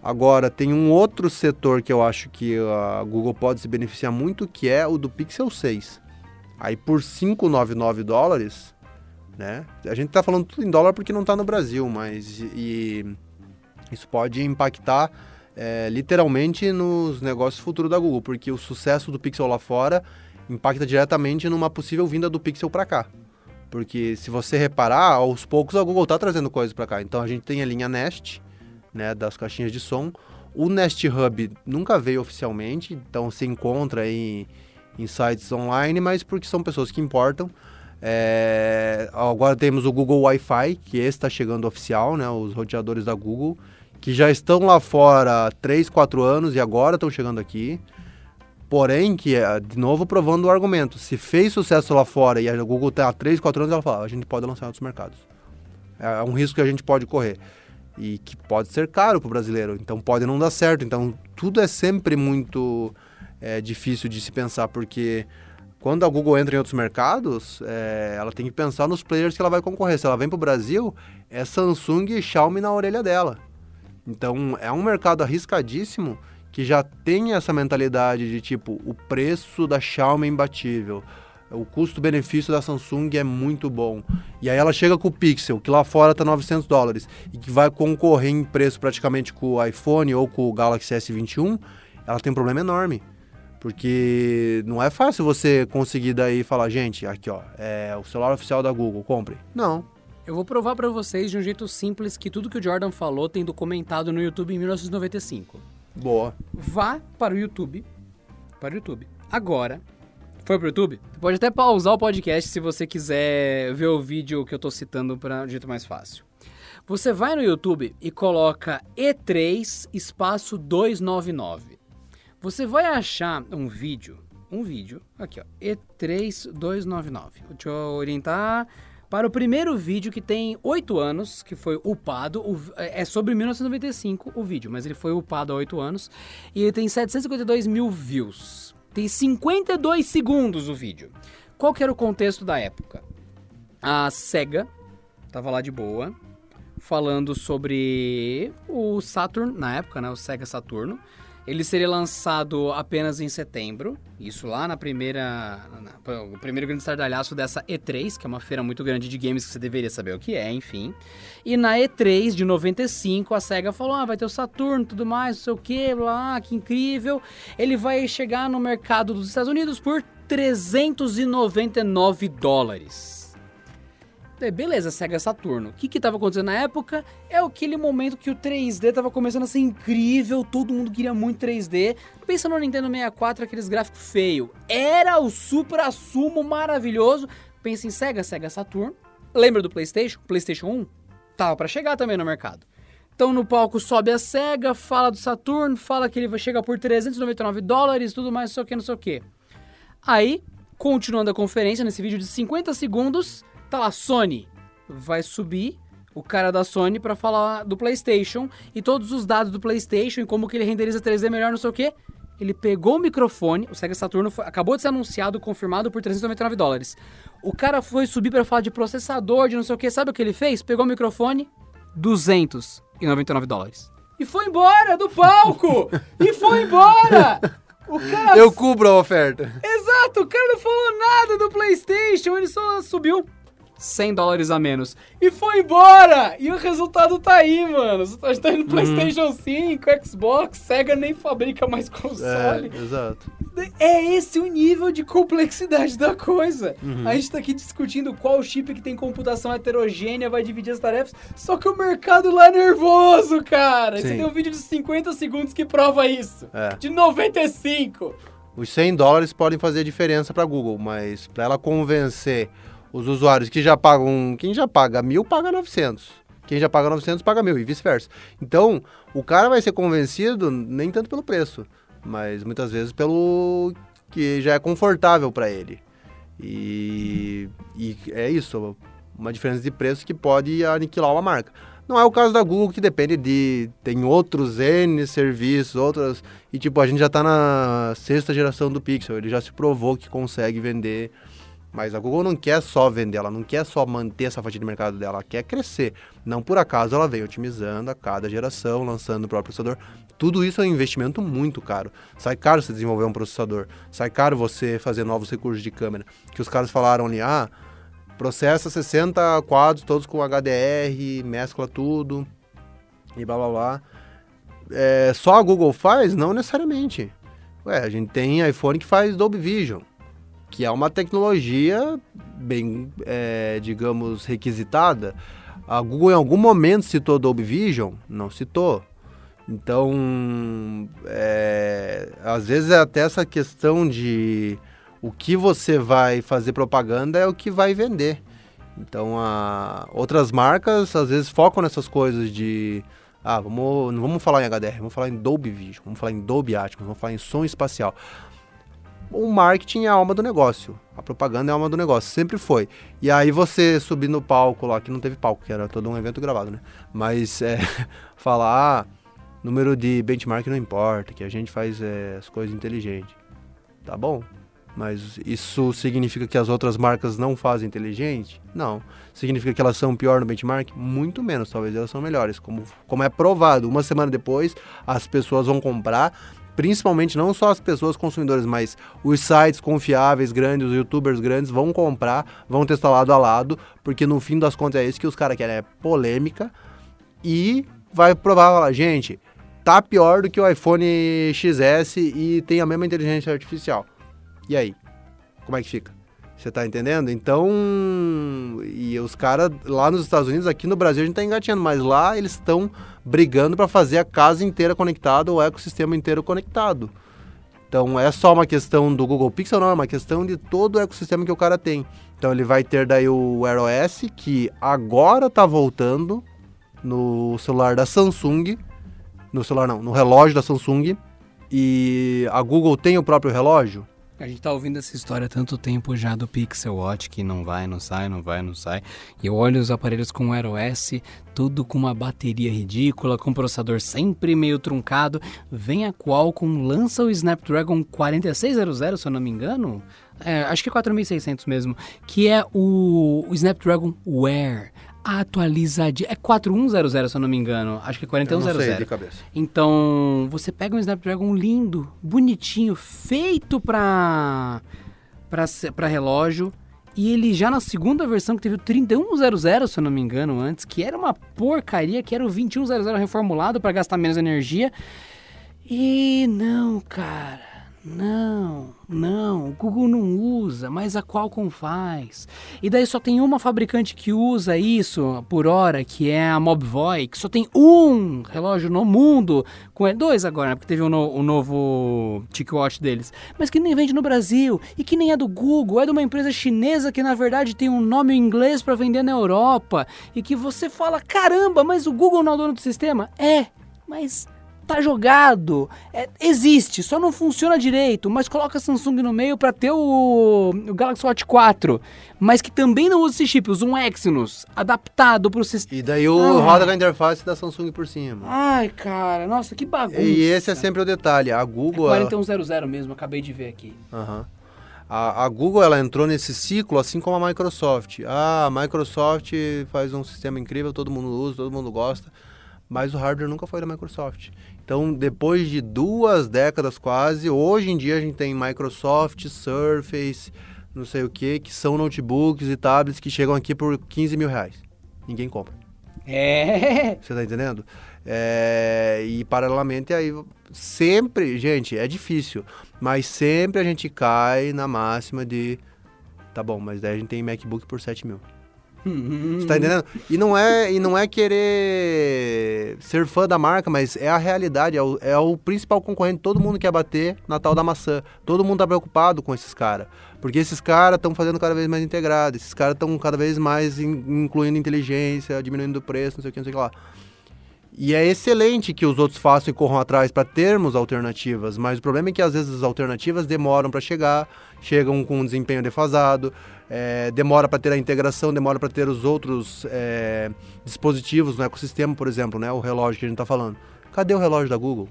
Agora, tem um outro setor que eu acho que a Google pode se beneficiar muito, que é o do Pixel 6. Aí, por 599 dólares, né? A gente tá falando tudo em dólar porque não tá no Brasil, mas e, isso pode impactar é, literalmente nos negócios futuros da Google, porque o sucesso do Pixel lá fora impacta diretamente numa possível vinda do Pixel para cá. Porque se você reparar, aos poucos a Google tá trazendo coisas para cá. Então a gente tem a linha Nest, né, das caixinhas de som. O Nest Hub nunca veio oficialmente, então se encontra aí em sites online, mas porque são pessoas que importam. É, agora temos o Google Wi-Fi, que esse está chegando oficial, né, os roteadores da Google, que já estão lá fora há 3, 4 anos e agora estão chegando aqui. Porém, que é, de novo provando o argumento, se fez sucesso lá fora e a Google está há 3, 4 anos, ela fala, a gente pode lançar em outros mercados. É um risco que a gente pode correr e que pode ser caro para o brasileiro, então pode não dar certo. Então tudo é sempre muito é, difícil de se pensar, porque quando a Google entra em outros mercados, é, ela tem que pensar nos players que ela vai concorrer. Se ela vem para o Brasil, é Samsung e Xiaomi na orelha dela. Então é um mercado arriscadíssimo que já tem essa mentalidade de tipo, o preço da Xiaomi é imbatível. O custo-benefício da Samsung é muito bom. E aí ela chega com o Pixel, que lá fora tá 900 dólares, e que vai concorrer em preço praticamente com o iPhone ou com o Galaxy S21, ela tem um problema enorme. Porque não é fácil você conseguir daí falar, gente, aqui ó, é o celular oficial da Google, compre. Não. Eu vou provar pra vocês de um jeito simples que tudo que o Jordan falou tem documentado no YouTube em 1995. Boa. Vá para o YouTube. Para o YouTube. Agora. Foi pro YouTube? Você pode até pausar o podcast se você quiser ver o vídeo que eu tô citando para um jeito mais fácil. Você vai no YouTube e coloca E3 espaço 299. Você vai achar um vídeo, um vídeo, aqui ó, E3 299. Deixa eu orientar para o primeiro vídeo que tem 8 anos, que foi upado. O, é sobre 1995 o vídeo, mas ele foi upado há 8 anos. E ele tem 752 mil views. Tem 52 segundos o vídeo. Qual que era o contexto da época? A SEGA tava lá de boa, falando sobre o Saturn, na época, né? O Sega Saturno. Ele seria lançado apenas em setembro, isso lá na primeira. Na, o primeiro grande estardalhaço dessa E3, que é uma feira muito grande de games que você deveria saber o que é, enfim. E na E3 de 95, a SEGA falou: ah, vai ter o Saturno tudo mais, não sei o que, blá, que incrível. Ele vai chegar no mercado dos Estados Unidos por 399 dólares. Beleza, Sega Saturno. O que que tava acontecendo na época? É aquele momento que o 3D tava começando a ser incrível, todo mundo queria muito 3D. Pensa no Nintendo 64, aqueles gráficos feios. Era o supra-sumo maravilhoso. Pensa em Sega, Sega Saturno. Lembra do PlayStation? PlayStation 1? Tava para chegar também no mercado. Então no palco sobe a SEGA, fala do Saturno, fala que ele vai chegar por 399 dólares, tudo mais, não sei o que, não sei o que. Aí, continuando a conferência, nesse vídeo de 50 segundos, Tá lá, Sony vai subir o cara da Sony para falar do PlayStation e todos os dados do PlayStation e como que ele renderiza 3D melhor, não sei o quê. Ele pegou o microfone, o Sega Saturno foi, acabou de ser anunciado, confirmado por 399 dólares. O cara foi subir para falar de processador, de não sei o que, sabe o que ele fez? Pegou o microfone, 299 dólares. E foi embora do palco! e foi embora! O cara... Eu cubro a oferta. Exato, o cara não falou nada do PlayStation, ele só subiu 100 dólares a menos. E foi embora! E o resultado tá aí, mano. Você tá, no uhum. PlayStation 5, Xbox, Sega nem fabrica mais console. É, exato. É esse o nível de complexidade da coisa. Uhum. A gente tá aqui discutindo qual chip que tem computação heterogênea vai dividir as tarefas. Só que o mercado lá é nervoso, cara. Sim. Você tem um vídeo de 50 segundos que prova isso. É. De 95. Os 100 dólares podem fazer diferença para Google, mas para ela convencer os usuários que já pagam, quem já paga mil paga 900. Quem já paga 900 paga mil e vice-versa. Então, o cara vai ser convencido nem tanto pelo preço, mas muitas vezes pelo que já é confortável para ele. E, e é isso, uma diferença de preço que pode aniquilar uma marca. Não é o caso da Google, que depende de. Tem outros N serviços, outras. E tipo, a gente já está na sexta geração do Pixel. Ele já se provou que consegue vender mas a Google não quer só vender, ela não quer só manter essa fatia de mercado dela, ela quer crescer. Não por acaso ela vem otimizando a cada geração, lançando o próprio processador. Tudo isso é um investimento muito caro. Sai caro você desenvolver um processador, sai caro você fazer novos recursos de câmera. Que os caras falaram ali, ah, processa 60 quadros todos com HDR, mescla tudo e blá blá blá. É, só a Google faz? Não necessariamente. Ué, a gente tem iPhone que faz Dolby Vision que é uma tecnologia bem, é, digamos, requisitada. A Google em algum momento citou Dolby Vision? Não citou. Então, é, às vezes é até essa questão de o que você vai fazer propaganda é o que vai vender. Então, a, outras marcas às vezes focam nessas coisas de ah, vamos, não vamos falar em HDR, vamos falar em Dolby Vision, vamos falar em Dolby Atmos, vamos falar em som espacial o marketing é a alma do negócio. A propaganda é a alma do negócio, sempre foi. E aí você subir no palco lá, que não teve palco, que era todo um evento gravado, né? Mas é, [LAUGHS] falar, ah, número de benchmark não importa, que a gente faz é, as coisas inteligentes. Tá bom, mas isso significa que as outras marcas não fazem inteligente? Não. Significa que elas são pior no benchmark? Muito menos, talvez elas são melhores. Como, como é provado, uma semana depois as pessoas vão comprar principalmente não só as pessoas consumidoras, mas os sites confiáveis, grandes, os youtubers grandes vão comprar, vão testar lado a lado, porque no fim das contas é isso que os caras querem, é polêmica e vai provar, falar, gente, tá pior do que o iPhone XS e tem a mesma inteligência artificial. E aí? Como é que fica? Você tá entendendo? Então, e os caras lá nos Estados Unidos, aqui no Brasil a gente tá engatinhando, mas lá eles estão brigando para fazer a casa inteira conectada, o ecossistema inteiro conectado. Então, é só uma questão do Google Pixel, não, é uma questão de todo o ecossistema que o cara tem. Então, ele vai ter daí o Wear OS, que agora tá voltando no celular da Samsung, no celular não, no relógio da Samsung, e a Google tem o próprio relógio, A gente tá ouvindo essa história há tanto tempo já do Pixel Watch que não vai, não sai, não vai, não sai. E eu olho os aparelhos com Wear OS, tudo com uma bateria ridícula, com processador sempre meio truncado. Vem a Qualcomm, lança o Snapdragon 4600, se eu não me engano. É, acho que é 4600 mesmo, que é o, o Snapdragon Wear atualizadinho. É 4100, se eu não me engano. Acho que é 4100. Eu não sei de cabeça. Então, você pega um Snapdragon lindo, bonitinho, feito pra, pra relógio. E ele já na segunda versão, que teve o 3100, se eu não me engano, antes, que era uma porcaria, que era o 2100 reformulado para gastar menos energia. E não, cara. Não, não, o Google não usa, mas a Qualcomm faz. E daí só tem uma fabricante que usa isso por hora, que é a Mobvoi, que só tem um relógio no mundo, com dois agora, né, porque teve o um, no, um novo TicWatch deles, mas que nem vende no Brasil e que nem é do Google, é de uma empresa chinesa que na verdade tem um nome em inglês para vender na Europa e que você fala, caramba, mas o Google não é o dono do sistema? É, mas tá jogado. É, existe, só não funciona direito. Mas coloca a Samsung no meio para ter o, o, Galaxy Watch 4. Mas que também não usa esse chip, usa um Exynos adaptado pro sistema. E daí o ah. roda com a interface da Samsung por cima. Ai, cara, nossa, que bagunça. E esse é sempre o detalhe. A Google. É 4100 ela... mesmo, acabei de ver aqui. Aham. Uhum. A, a, Google ela entrou nesse ciclo assim como a Microsoft. Ah, a Microsoft faz um sistema incrível, todo mundo usa, todo mundo gosta, mas o hardware nunca foi da Microsoft. Então, depois de duas décadas quase, hoje em dia a gente tem Microsoft, Surface, não sei o que, que são notebooks e tablets que chegam aqui por 15 mil reais. Ninguém compra. É. [LAUGHS] Você tá entendendo? É, e paralelamente aí sempre, gente, é difícil, mas sempre a gente cai na máxima de tá bom, mas daí a gente tem MacBook por 7 mil. Você tá entendendo? E não, é, e não é querer ser fã da marca, mas é a realidade, é o, é o principal concorrente. Todo mundo quer bater na tal da maçã. Todo mundo tá preocupado com esses caras. Porque esses caras estão fazendo cada vez mais integrado, esses caras estão cada vez mais in, incluindo inteligência, diminuindo o preço, não sei o que, não sei o que lá. E é excelente que os outros façam e corram atrás para termos alternativas, mas o problema é que às vezes as alternativas demoram para chegar, chegam com um desempenho defasado, é, demora para ter a integração, demora para ter os outros é, dispositivos no ecossistema, por exemplo, né, o relógio que a gente está falando. Cadê o relógio da Google?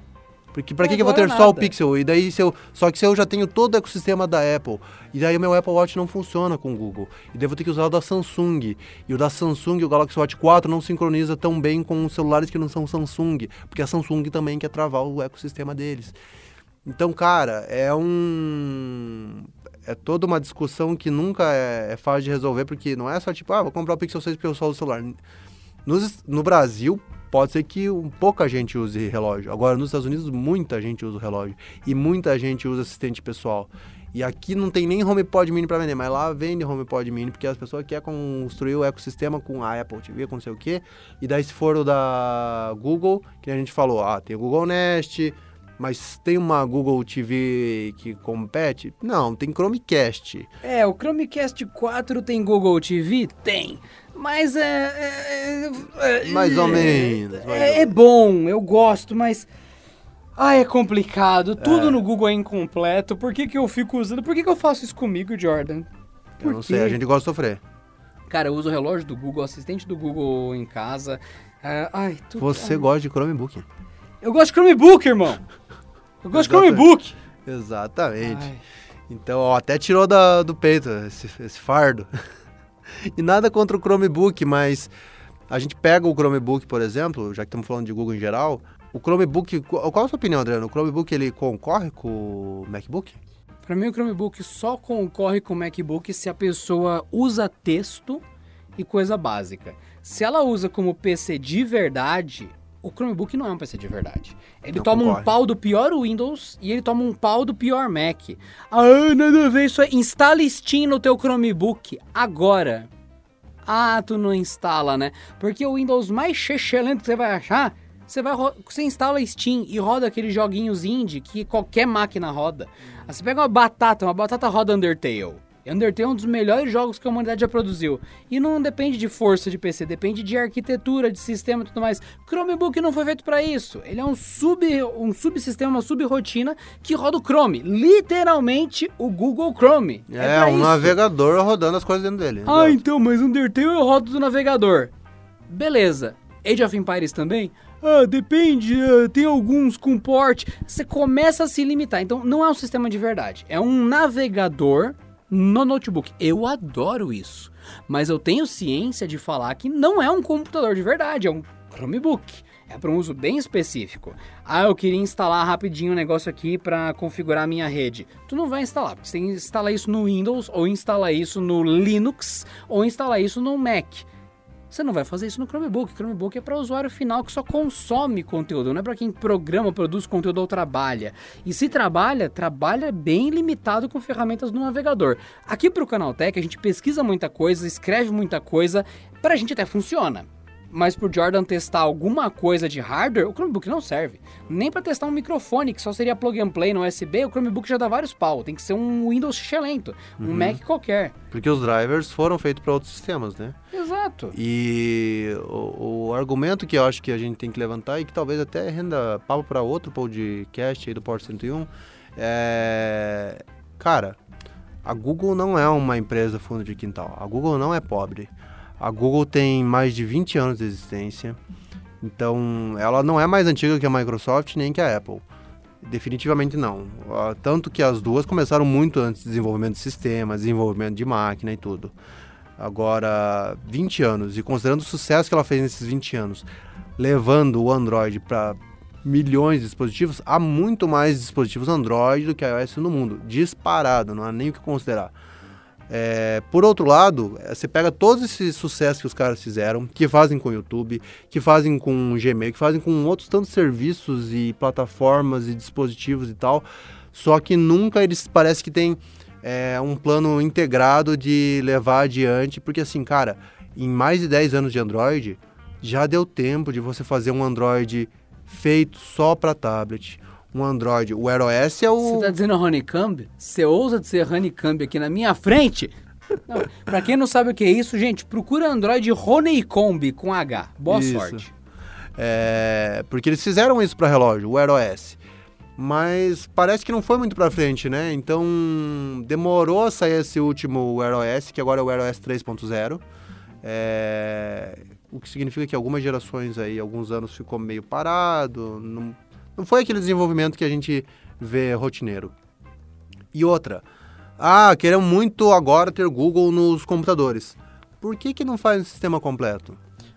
Porque para que, que eu vou ter nada. só o Pixel? E daí se eu, só que se eu já tenho todo o ecossistema da Apple, e daí o meu Apple Watch não funciona com o Google. E daí eu vou ter que usar o da Samsung. E o da Samsung, o Galaxy Watch 4 não sincroniza tão bem com os celulares que não são Samsung, porque a Samsung também quer travar o ecossistema deles. Então, cara, é um é toda uma discussão que nunca é, é, fácil de resolver, porque não é só tipo, ah, vou comprar o Pixel 6 porque eu só uso o celular. Nos, no Brasil, pode ser que um, pouca gente use relógio. Agora, nos Estados Unidos, muita gente usa o relógio. E muita gente usa assistente pessoal. E aqui não tem nem HomePod Mini para vender, mas lá vende HomePod Mini, porque as pessoas querem construir o ecossistema com a Apple TV, com não sei o quê. E daí, se for o da Google, que a gente falou, ah, tem o Google Nest, mas tem uma Google TV que compete? Não, tem Chromecast. É, o Chromecast 4 tem Google TV? Tem. Mas é. é, é mais ou menos. É, é, bom, eu gosto, mas. Ah, é complicado. Tudo é. no Google é incompleto. Por que, que eu fico usando? Por que, que eu faço isso comigo, Jordan? Por eu não quê? sei, a gente gosta de sofrer. Cara, eu uso o relógio do Google, assistente do Google em casa. Ai, tu... Você ai. gosta de Chromebook? Eu gosto de Chromebook, irmão. Eu gosto de Chromebook. Exatamente. Ai. Então, ó, até tirou da, do peito esse, esse fardo. [LAUGHS] e nada contra o Chromebook, mas a gente pega o Chromebook, por exemplo, já que estamos falando de Google em geral, o Chromebook, qual a sua opinião, Adriano? O Chromebook ele concorre com o MacBook? Para mim o Chromebook só concorre com o MacBook se a pessoa usa texto e coisa básica. Se ela usa como PC de verdade, o Chromebook não é um PC de verdade. Ele não toma concorre. um pau do pior Windows e ele toma um pau do pior Mac. Ah, nada a ver isso aí. Instala Steam no teu Chromebook agora. Ah, tu não instala, né? Porque o Windows mais chechelento que você vai achar, você vai você instala Steam e roda aqueles joguinhos indie que qualquer máquina roda. Aí você pega uma batata, uma batata roda Undertale. Undertale é um dos melhores jogos que a humanidade já produziu. E não depende de força de PC, depende de arquitetura, de sistema e tudo mais. Chromebook não foi feito para isso. Ele é um sub um subsistema, uma sub-rotina que roda o Chrome. Literalmente o Google Chrome. É, é um isso. navegador rodando as coisas dentro dele. Ah, então, mas Undertale eu rodo do navegador. Beleza. Age of Empires também? Ah, depende, uh, tem alguns com port. Você começa a se limitar. Então, não é um sistema de verdade. É um navegador no notebook. Eu adoro isso. Mas eu tenho ciência de falar que não é um computador de verdade, é um Chromebook. É para um uso bem específico. Ah, eu queria instalar rapidinho um negócio aqui para configurar a minha rede. Tu não vai instalar, porque você instala isso no Windows, ou instala isso no Linux, ou instala isso no Mac. Você não vai fazer isso no Chromebook. Chromebook é para o usuário final que só consome conteúdo, não é para quem programa, produz conteúdo ou trabalha. E se trabalha, trabalha bem limitado com ferramentas do navegador. Aqui para o Canaltech a gente pesquisa muita coisa, escreve muita coisa, para a gente até funciona mas pro Jordan testar alguma coisa de hardware, o Chromebook não serve. Nem para testar um microfone, que só seria plug and play no USB, o Chromebook já dá vários pau. Tem que ser um Windows xelento, um uhum. Mac qualquer. Porque os drivers foram feitos para outros sistemas, né? Exato. E o, o, argumento que eu acho que a gente tem que levantar e que talvez até renda papo para outro podcast aí do Port 101 é... Cara, a Google não é uma empresa fundo de quintal. A Google não é pobre. A Google tem mais de 20 anos de existência, então ela não é mais antiga que a Microsoft nem que a Apple. Definitivamente não. Tanto que as duas começaram muito antes de desenvolvimento de sistemas, desenvolvimento de máquina e tudo. Agora, 20 anos, e considerando o sucesso que ela fez nesses 20 anos, levando o Android para milhões de dispositivos, há muito mais dispositivos Android do que iOS no mundo. Disparado, não há nem o que considerar. É, por outro lado, é, você pega todos esses sucessos que os caras fizeram, que fazem com o YouTube, que fazem com o Gmail, que fazem com outros tantos serviços e plataformas e dispositivos e tal, só que nunca eles parece que tem é, um plano integrado de levar adiante, porque assim, cara, em mais de 10 anos de Android, já deu tempo de você fazer um Android feito só para tablet, um Android. O Wear OS é o. Você tá dizendo Honeycomb? Você ousa dizer Honeycomb aqui na minha frente? Não, pra quem não sabe o que é isso, gente, procura Android Honeycomb com H. Boa isso. sorte. É, porque eles fizeram isso para relógio, o Wear OS. Mas parece que não foi muito para frente, né? Então demorou a sair esse último Wear OS, que agora é o Wear OS 3.0. É, o que significa que algumas gerações aí, alguns anos ficou meio parado, não não foi aquele desenvolvimento que a gente vê rotineiro. E outra, ah, queremos muito agora ter Google nos computadores. Por que, que não faz um sistema completo?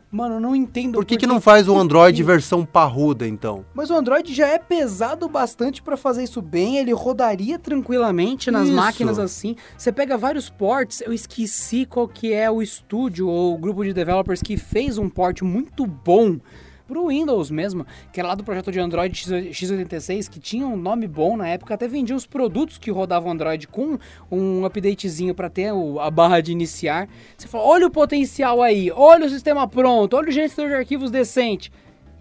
Mano, eu não entendo. Por que, que não faz o Android versão parruda, então? Mas o Android já é pesado bastante para fazer isso bem. Ele rodaria tranquilamente nas isso. máquinas assim. Você pega vários ports. Eu esqueci qual que é o estúdio ou o grupo de developers que fez um port muito bom pro Windows mesmo, que era lá do projeto de Android X86, que tinha um nome bom na época, até vendia os produtos que rodavam Android com um updatezinho para ter a barra de iniciar. Você fala, olha o potencial aí, olha o sistema pronto, olha o gerenciador de arquivos decente.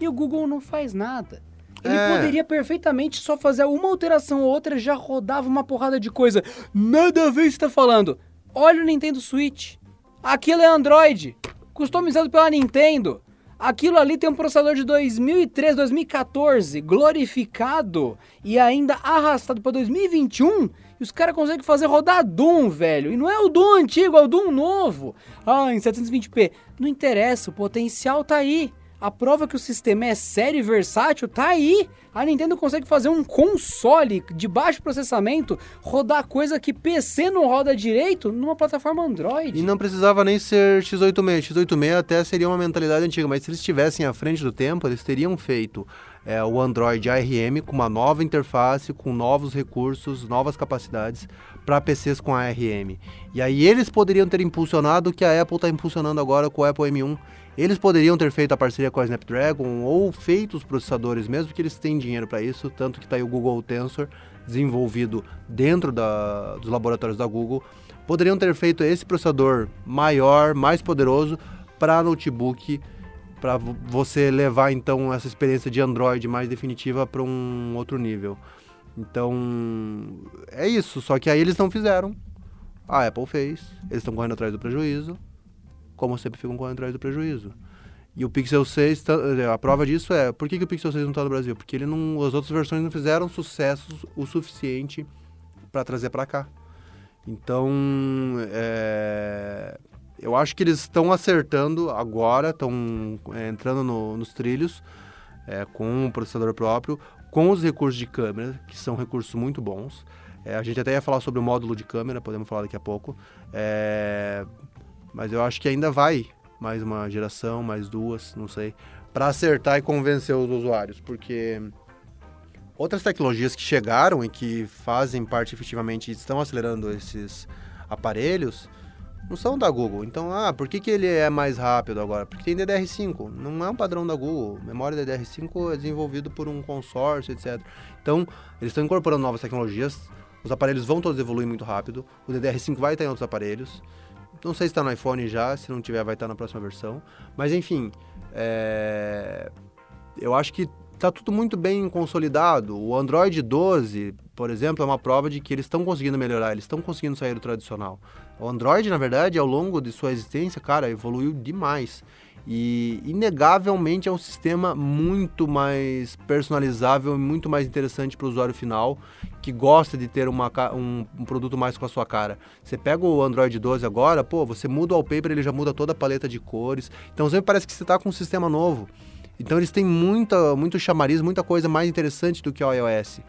E o Google não faz nada. Ele é. poderia perfeitamente só fazer uma alteração ou outra, já rodava uma porrada de coisa. Nada a ver está falando. Olha o Nintendo Switch. Aquilo é Android, customizado pela Nintendo. Aquilo ali tem um processador de 2013, 2014, glorificado e ainda arrastado para 2021. E os caras conseguem fazer rodar Doom, velho. E não é o Doom antigo, é o Doom novo. Ah, em 720p. Não interessa, o potencial tá aí. A prova que o sistema é sério e versátil tá aí. A Nintendo consegue fazer um console de baixo processamento rodar coisa que PC não roda direito numa plataforma Android. E não precisava nem ser x86. x86 até seria uma mentalidade antiga, mas se eles estivessem à frente do tempo, eles teriam feito é, o Android ARM com uma nova interface, com novos recursos, novas capacidades para PCs com ARM. E aí eles poderiam ter impulsionado o que a Apple está impulsionando agora com o Apple M1 eles poderiam ter feito a parceria com a Snapdragon ou feito os processadores mesmo, que eles têm dinheiro para isso, tanto que está aí o Google Tensor desenvolvido dentro da, dos laboratórios da Google. Poderiam ter feito esse processador maior, mais poderoso para notebook, para você levar então essa experiência de Android mais definitiva para um outro nível. Então é isso, só que aí eles não fizeram. A Apple fez, eles estão correndo atrás do prejuízo, como sempre ficam correndo atrás do prejuízo. E o Pixel 6, a prova disso é, por que, que o Pixel 6 não está no Brasil? Porque ele não, as outras versões não fizeram sucesso o suficiente para trazer para cá. Então, é, eu acho que eles estão acertando agora, estão é, entrando no, nos trilhos é, com o processador próprio, com os recursos de câmera, que são recursos muito bons. É, a gente até ia falar sobre o módulo de câmera, podemos falar daqui a pouco. É, mas eu acho que ainda vai mais uma geração, mais duas, não sei, para acertar e convencer os usuários, porque outras tecnologias que chegaram e que fazem parte efetivamente estão acelerando esses aparelhos não são da Google. Então, ah, por que, que ele é mais rápido agora? Porque tem DDR5, não é um padrão da Google. Memória DDR5 é desenvolvido por um consórcio, etc. Então, eles estão incorporando novas tecnologias, os aparelhos vão todos evoluir muito rápido, o DDR5 vai estar em outros aparelhos. Não sei se está no iPhone já, se não tiver, vai estar na próxima versão. Mas enfim, é... eu acho que está tudo muito bem consolidado. O Android 12, por exemplo, é uma prova de que eles estão conseguindo melhorar, eles estão conseguindo sair do tradicional. O Android, na verdade, ao longo de sua existência, cara, evoluiu demais. E inegavelmente é um sistema muito mais personalizável e muito mais interessante para o usuário final que gosta de ter uma, um, um, produto mais com a sua cara. Você pega o Android 12 agora, pô, você muda o wallpaper, ele já muda toda a paleta de cores. Então sempre parece que você está com um sistema novo. Então eles têm muita, muito chamariz, muita coisa mais interessante do que o iOS.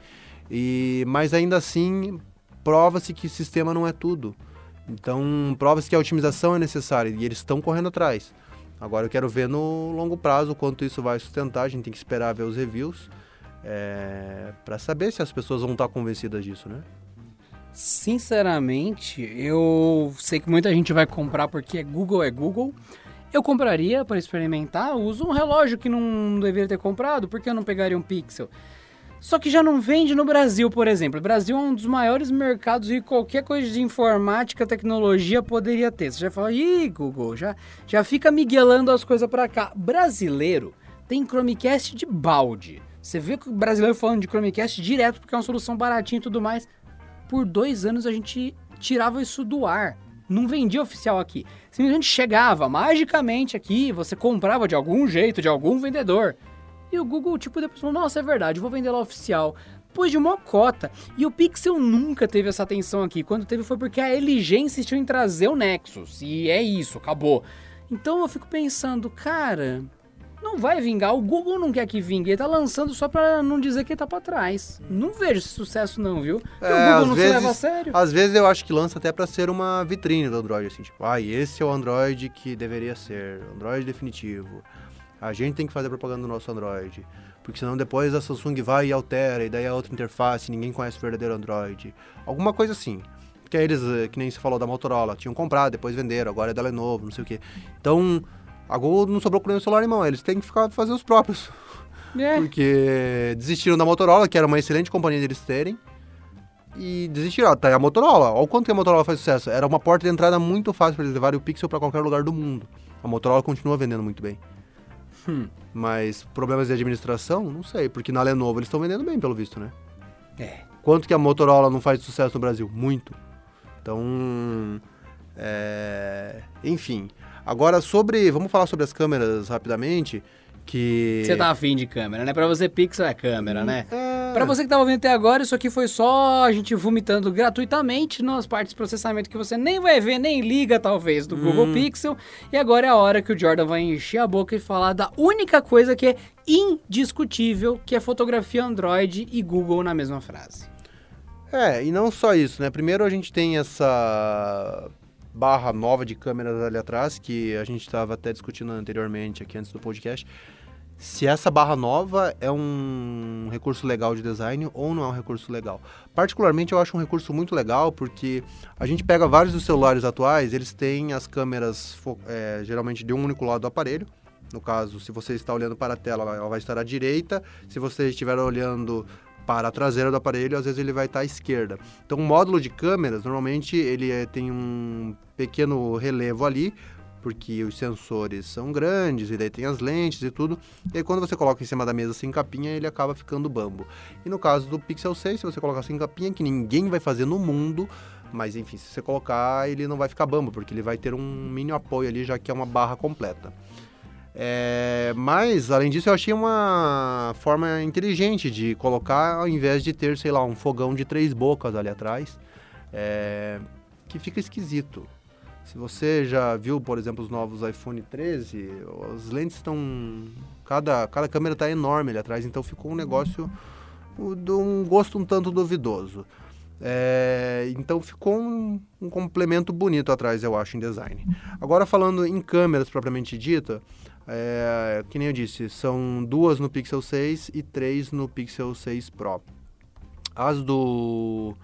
E, mas ainda assim, prova-se que o sistema não é tudo. Então, prova-se que a otimização é necessária e eles estão correndo atrás. Agora eu quero ver no longo prazo quanto isso vai sustentar. A gente tem que esperar ver os reviews é, para saber se as pessoas vão estar convencidas disso, né? Sinceramente, eu sei que muita gente vai comprar porque é Google é Google. Eu compraria para experimentar. uso um relógio que não deveria ter comprado, porque eu não pegaria um Pixel? Só que já não vende no Brasil, por exemplo. O Brasil é um dos maiores mercados e qualquer coisa de informática, tecnologia poderia ter. Você já fala, ih, Google, já, já fica miguelando as coisas para cá. Brasileiro tem Chromecast de balde. Você vê que o brasileiro falando de Chromecast direto porque é uma solução baratinha e tudo mais. Por dois anos a gente tirava isso do ar. Não vendia oficial aqui. Simplesmente chegava magicamente aqui, você comprava de algum jeito, de algum vendedor. E o Google, tipo, depois falou: Nossa, é verdade, vou vender lá oficial. Pôs de uma cota. E o Pixel nunca teve essa atenção aqui. Quando teve foi porque a LG insistiu em trazer o Nexus. E é isso, acabou. Então eu fico pensando, cara, não vai vingar. O Google não quer que vingue. Ele tá lançando só pra não dizer que ele tá pra trás. Não vejo esse sucesso, não, viu? Porque é, o Google não vezes, se leva a sério. Às vezes eu acho que lança até pra ser uma vitrine do Android, assim, tipo, ah, esse é o Android que deveria ser. Android definitivo. A gente tem que fazer propaganda do nosso Android. Porque senão depois a Samsung vai e altera, e daí a outra interface, ninguém conhece o verdadeiro Android. Alguma coisa assim. Porque eles, eh, que nem você falou da Motorola, tinham comprado, depois venderam, agora é da Lenovo, não sei o quê. Então, a Google não sobrou com nenhum celular em mão, eles têm que ficar fazer os próprios. É. Porque desistiram da Motorola, que era uma excelente companhia deles terem. E desistiram. Tá, a Motorola, olha o quanto que a Motorola faz sucesso. Era uma porta de entrada muito fácil para eles levarem o Pixel para qualquer lugar do mundo. A Motorola continua vendendo muito bem. Hum. Mas problemas de administração, não sei, porque na Lenovo eles estão vendendo bem, pelo visto, né? É. Quanto que a Motorola não faz sucesso no Brasil? Muito. Então, é... enfim. Agora sobre, vamos falar sobre as câmeras rapidamente que... Você tá afim de câmera, né? Pra você, Pixel é câmera, né? É... Pra você que tava vendo até agora, isso aqui foi só a gente vomitando gratuitamente nas partes de processamento que você nem vai ver, nem liga, talvez, do hum. Google Pixel. E agora é a hora que o Jordan vai encher a boca e falar da única coisa que é indiscutível, que é fotografia Android e Google na mesma frase. É, e não só isso, né? Primeiro a gente tem essa barra nova de câmeras ali atrás, que a gente estava até discutindo anteriormente aqui antes do podcast, se essa barra nova é um recurso legal de design ou não é um recurso legal. Particularmente eu acho um recurso muito legal porque a gente pega vários dos celulares atuais, eles têm as câmeras é, geralmente de um único lado do aparelho. No caso, se você está olhando para a tela, ela vai estar à direita. Se você estiver olhando para a traseira do aparelho, às vezes ele vai estar à esquerda. Então, o módulo de câmeras, normalmente, ele é, tem um pequeno relevo ali, porque os sensores são grandes, e daí tem as lentes e tudo. E aí, quando você coloca em cima da mesa sem capinha, ele acaba ficando bambo. E no caso do Pixel 6, se você colocar sem capinha, que ninguém vai fazer no mundo, Mas enfim, se você colocar, ele não vai ficar bambo, porque ele vai ter um mini apoio ali, já que é uma barra completa. É, mas, além disso, eu achei uma forma inteligente de colocar, ao invés de ter, sei lá, um fogão de três bocas ali atrás, é, que fica esquisito. Se você já viu, por exemplo, os novos iPhone 13, as lentes estão. Cada, cada câmera está enorme ali atrás, então ficou um negócio de um gosto um tanto duvidoso. É, então ficou um, um, complemento bonito atrás, eu acho, em design. Agora falando em câmeras propriamente dita, é, que nem eu disse, são duas no Pixel 6 e três no Pixel 6 Pro. As do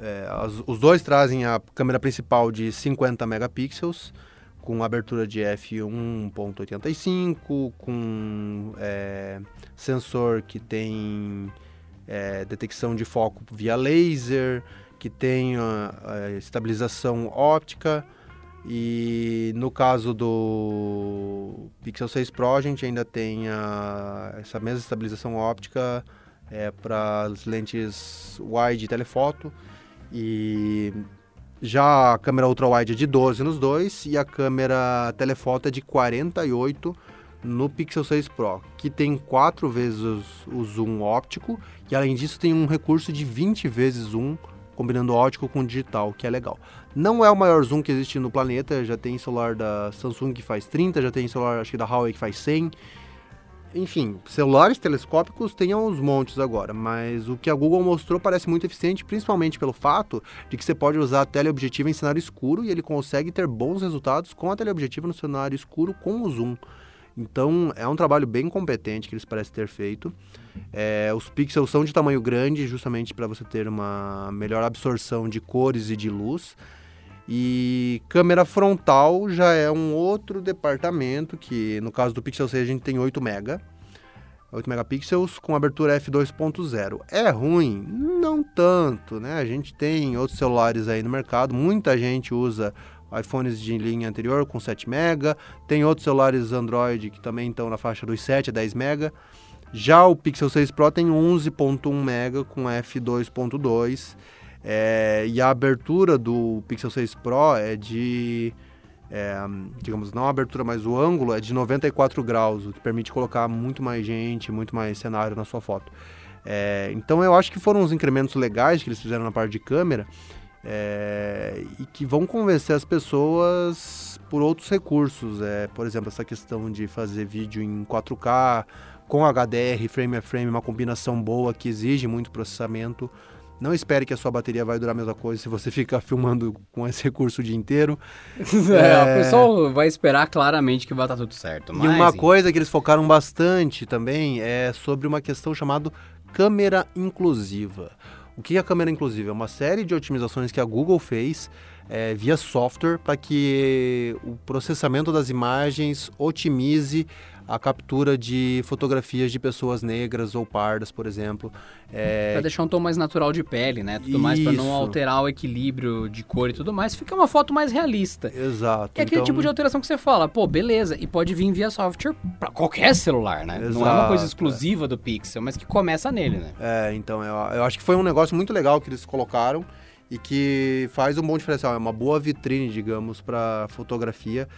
é, as, os dois trazem a câmera principal de 50 megapixels, com abertura de f1.85, com é, sensor que tem é, detecção de foco via laser, que tem a, a estabilização óptica. E no caso do Pixel 6 Pro, a gente ainda tem a, essa mesma estabilização óptica é, para as lentes wide e telefoto. E já a câmera ultra-wide é de 12 nos dois e a câmera telefoto é de 48 no Pixel 6 Pro, que tem 4 vezes o zoom óptico e além disso tem um recurso de 20 vezes zoom combinando óptico com digital, que é legal. Não é o maior zoom que existe no planeta, já tem celular da Samsung que faz 30, já tem celular acho que da Huawei que faz 100 enfim, celulares telescópicos tem uns montes agora, mas o que a Google mostrou parece muito eficiente, principalmente pelo fato de que você pode usar a teleobjetiva em cenário escuro e ele consegue ter bons resultados com a teleobjetiva no cenário escuro com o zoom. Então é um trabalho bem competente que eles parecem ter feito. É, os pixels são de tamanho grande, justamente para você ter uma melhor absorção de cores e de luz. E câmera frontal já é um outro departamento, que no caso do Pixel 6 a gente tem 8 mega. 8 megapixels com abertura f2.0. É ruim? Não tanto, né? A gente tem outros celulares aí no mercado, muita gente usa iPhones de linha anterior com 7 mega, tem outros celulares Android que também estão na faixa dos 7 a 10 mega. Já o Pixel 6 Pro tem 11.1 mega com f2.2 é, e a abertura do Pixel 6 Pro é de, é, digamos, não a abertura, mas o ângulo é de 94 graus, o que permite colocar muito mais gente, muito mais cenário na sua foto. É, então eu acho que foram uns incrementos legais que eles fizeram na parte de câmera é, e que vão convencer as pessoas por outros recursos. É, por exemplo, essa questão de fazer vídeo em 4K com HDR, frame a frame, uma combinação boa que exige muito processamento. Não espere que a sua bateria vai durar a mesma coisa se você [LAUGHS] ficar filmando com esse recurso o dia inteiro. é, [LAUGHS] é... O pessoal vai esperar claramente que vai estar tudo certo. Mas... E uma coisa que eles focaram bastante também é sobre uma questão chamada câmera inclusiva. O que é a câmera inclusiva? É uma série de otimizações que a Google fez é, via software para que o processamento das imagens otimize a captura de fotografias de pessoas negras ou pardas, por exemplo. É... Para deixar um tom mais natural de pele, né? Tudo Isso. mais para não alterar o equilíbrio de cor e tudo mais, fica uma foto mais realista. Exato. É aquele então... tipo de alteração que você fala, pô, beleza, e pode vir via software para qualquer celular, né? Exato, não é uma coisa exclusiva é. do Pixel, mas que começa nele, né? É, então eu, eu acho que foi um negócio muito legal que eles colocaram e que faz um bom diferencial, é uma boa vitrine, digamos, para fotografia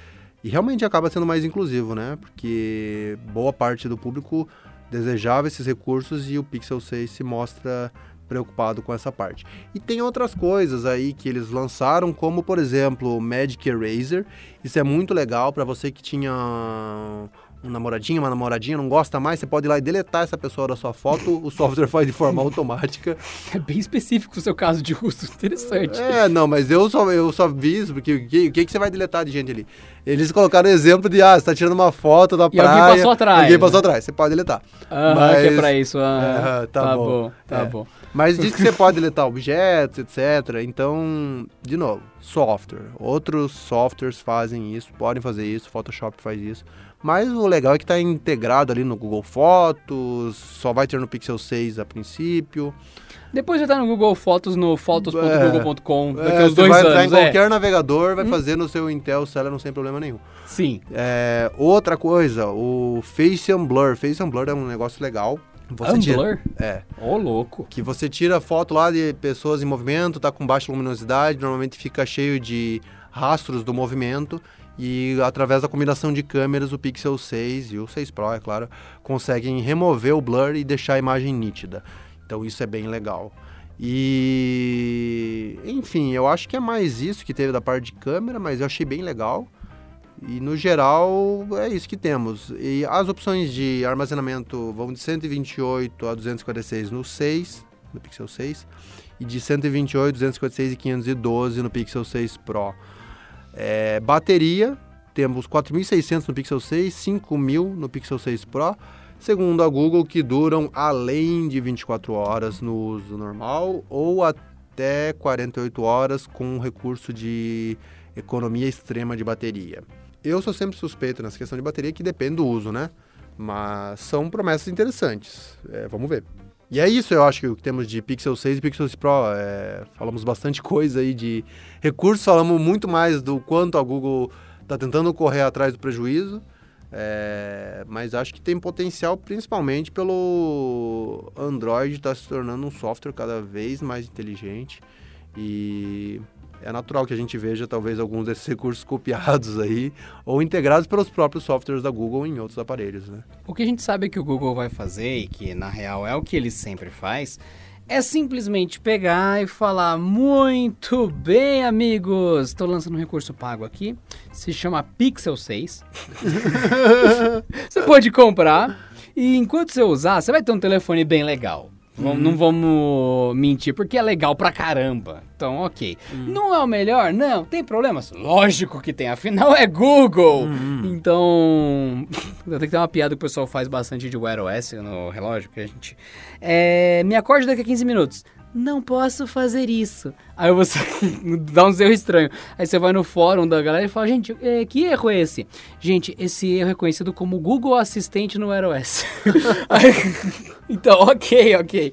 e realmente acaba sendo mais inclusivo, né? Porque boa parte do público desejava esses recursos e o Pixel 6 se mostra preocupado com essa parte. E tem outras coisas aí que eles lançaram, como por exemplo o Magic Eraser. Isso é muito legal para você que tinha um namoradinho, uma namoradinha, não gosta mais, você pode ir lá e deletar essa pessoa da sua foto, o software faz de forma automática. [LAUGHS] É bem específico o seu caso de uso, [LAUGHS] interessante. É, não, mas eu só, eu só vi isso, porque o que, que, que você vai deletar de gente ali? Eles colocaram o exemplo de, ah, você tá tirando uma foto da e praia. alguém passou atrás. Alguém passou atrás, você pode deletar. Ah, mas... que é pra isso. Ah, é, tá, tá, bom, bom tá é. bom. Mas diz que você [LAUGHS] pode deletar objetos, etc. Então, de novo, software. Outros softwares fazem isso, podem fazer isso, Photoshop faz isso. Mas o legal é que está integrado ali no Google Fotos, só vai ter no Pixel 6 a princípio. Depois já tá no Google Fotos, no fotos.google.com, é, daqui é, uns dois vai anos. Em é. qualquer navegador, vai hum. fazer no seu Intel Celeron sem problema nenhum. Sim. É, outra coisa, o Face Blur. Face Blur é um negócio legal, Você tira, Unblur? é, Ô, louco. que você tira foto lá de pessoas em movimento, tá com baixa luminosidade, normalmente fica cheio de rastros do movimento e através da combinação de câmeras o Pixel 6 e o 6 Pro, é claro, conseguem remover o blur e deixar a imagem nítida. Então isso é bem legal. E enfim, eu acho que é mais isso que teve da parte de câmera, mas eu achei bem legal. E no geral é isso que temos. E as opções de armazenamento vão de 128 a 256 no 6, no Pixel 6, e de 128, 256 e 512 no Pixel 6 Pro. É, bateria, temos 4.600 no Pixel 6, 5.000 no Pixel 6 Pro, segundo a Google, que duram além de 24 horas no uso normal ou até 48 horas com recurso de economia extrema de bateria. Eu sou sempre suspeito nessa questão de bateria, que depende do uso, né? Mas são promessas interessantes. É, vamos ver. E é isso, eu acho que o que temos de Pixel 6 e Pixel 6 Pro. É, falamos bastante [LAUGHS] coisa aí de recursos, falamos muito mais do quanto a Google está tentando correr atrás do prejuízo. É, mas acho que tem potencial principalmente pelo Android estar se tornando um software cada vez mais inteligente e é natural que a gente veja talvez alguns desses recursos copiados [LAUGHS] aí ou integrados pelos próprios softwares da Google em outros aparelhos, né? O que a gente sabe que o Google vai fazer, e que na real é o que ele sempre faz, é simplesmente pegar e falar: muito bem, amigos, estou lançando um recurso pago aqui, se chama Pixel 6. [LAUGHS] você pode comprar, e enquanto você usar, você vai ter um telefone bem legal. Vamos- Não vamos mentir, porque é legal pra caramba. Então, ok. Não é o melhor? Não, tem problemas? Lógico que tem, afinal é Google. Então, [LAUGHS] tem que ter uma piada que o pessoal faz bastante de Wear OS no relógio, que a gente... É, me acorde daqui a 15 minutos. Não posso fazer isso. Aí você [LAUGHS] dá um erro estranho. Aí você vai no fórum da galera e fala, gente, é, que erro é esse? Gente, esse erro é conhecido como Google Assistente no Wear OS. [LAUGHS] Aí- [LAUGHS] então, ok, ok.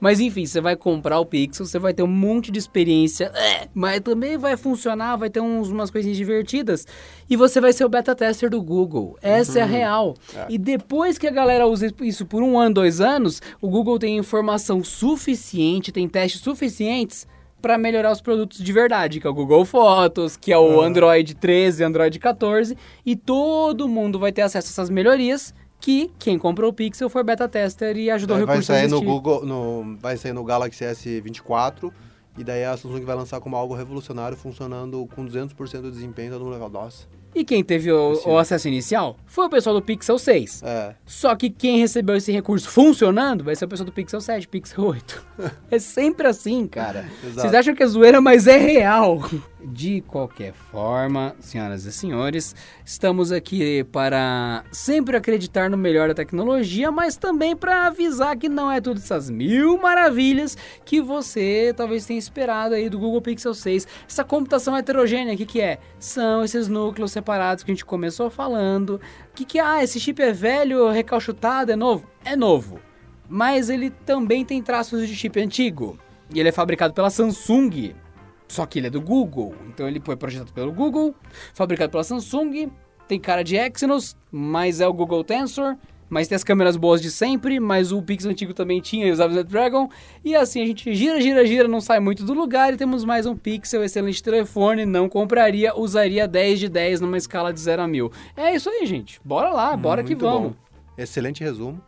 Mas enfim, você vai comprar o Pixel, você vai ter um monte de experiência, é, mas também vai funcionar, vai ter uns, umas coisinhas divertidas. E você vai ser o beta tester do Google. Essa é a real. E depois que a galera usa isso por um ano, dois anos, o Google tem informação suficiente, tem testes suficientes para melhorar os produtos de verdade, que é o Google Fotos, que é o Android 13, Android 14, e todo mundo vai ter acesso a essas melhorias que quem comprou o Pixel foi beta tester e ajudou o Aí vai recurso a sair no existir. Google, no, vai sair no Galaxy S24 e daí a Samsung vai lançar como algo revolucionário, funcionando com 200% de desempenho, todo mundo vai falar, nossa. E quem teve o, o acesso inicial foi o pessoal do Pixel 6. É, Só que quem recebeu esse recurso funcionando vai ser o pessoal do Pixel 7, Pixel 8. [LAUGHS] é sempre assim, cara. Exato. Vocês acham que é zoeira, mas é real. De qualquer forma, senhoras e senhores, estamos aqui para sempre acreditar no melhor da tecnologia, mas também para avisar que não é tudo essas mil maravilhas que você talvez tenha esperado aí do Google Pixel 6. Essa computação heterogênea, o que, que é? São esses núcleos separados que a gente começou falando. O que, que é? Ah, esse chip é velho, recalchutado, é novo? É novo. Mas ele também tem traços de chip antigo. E ele é fabricado pela Samsung. Só que ele é do Google. Então ele foi projetado pelo Google, fabricado pela Samsung, tem cara de Exynos, mas é o Google Tensor, mas tem as câmeras boas de sempre, mas o Pixel antigo também tinha e usava o Snapdragon. E assim a gente gira, gira, gira, não sai muito do lugar e temos mais um Pixel, excelente telefone, não compraria, usaria 10 de 10 numa escala de 0 a 1000. É isso aí, gente. Bora lá, bora que muito vamos. bom. Excelente resumo.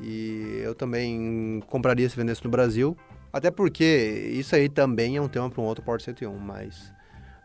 E eu também compraria se vendesse no Brasil. Até porque isso aí também é um tema para um outro Port 101, mas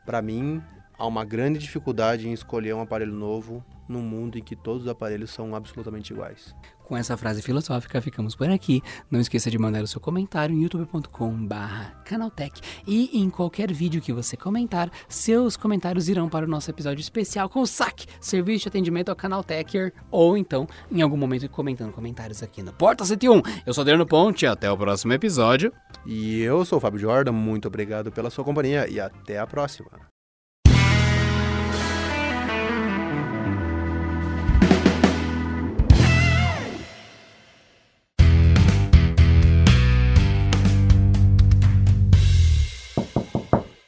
para mim há uma grande dificuldade em escolher um aparelho novo num mundo em que todos os aparelhos são absolutamente iguais. Com essa frase filosófica, ficamos por aqui. Não esqueça de mandar o seu comentário em youtube.com/barra canaltech e em qualquer vídeo que você comentar, seus comentários irão para o nosso episódio especial com o SAC, Serviço de Atendimento ao Canaltecher, ou então em algum momento comentando comentários aqui no Porta 101. Eu sou Adriano Ponte, até o próximo episódio. E eu sou o Fábio Jordan, muito obrigado pela sua companhia e até a próxima.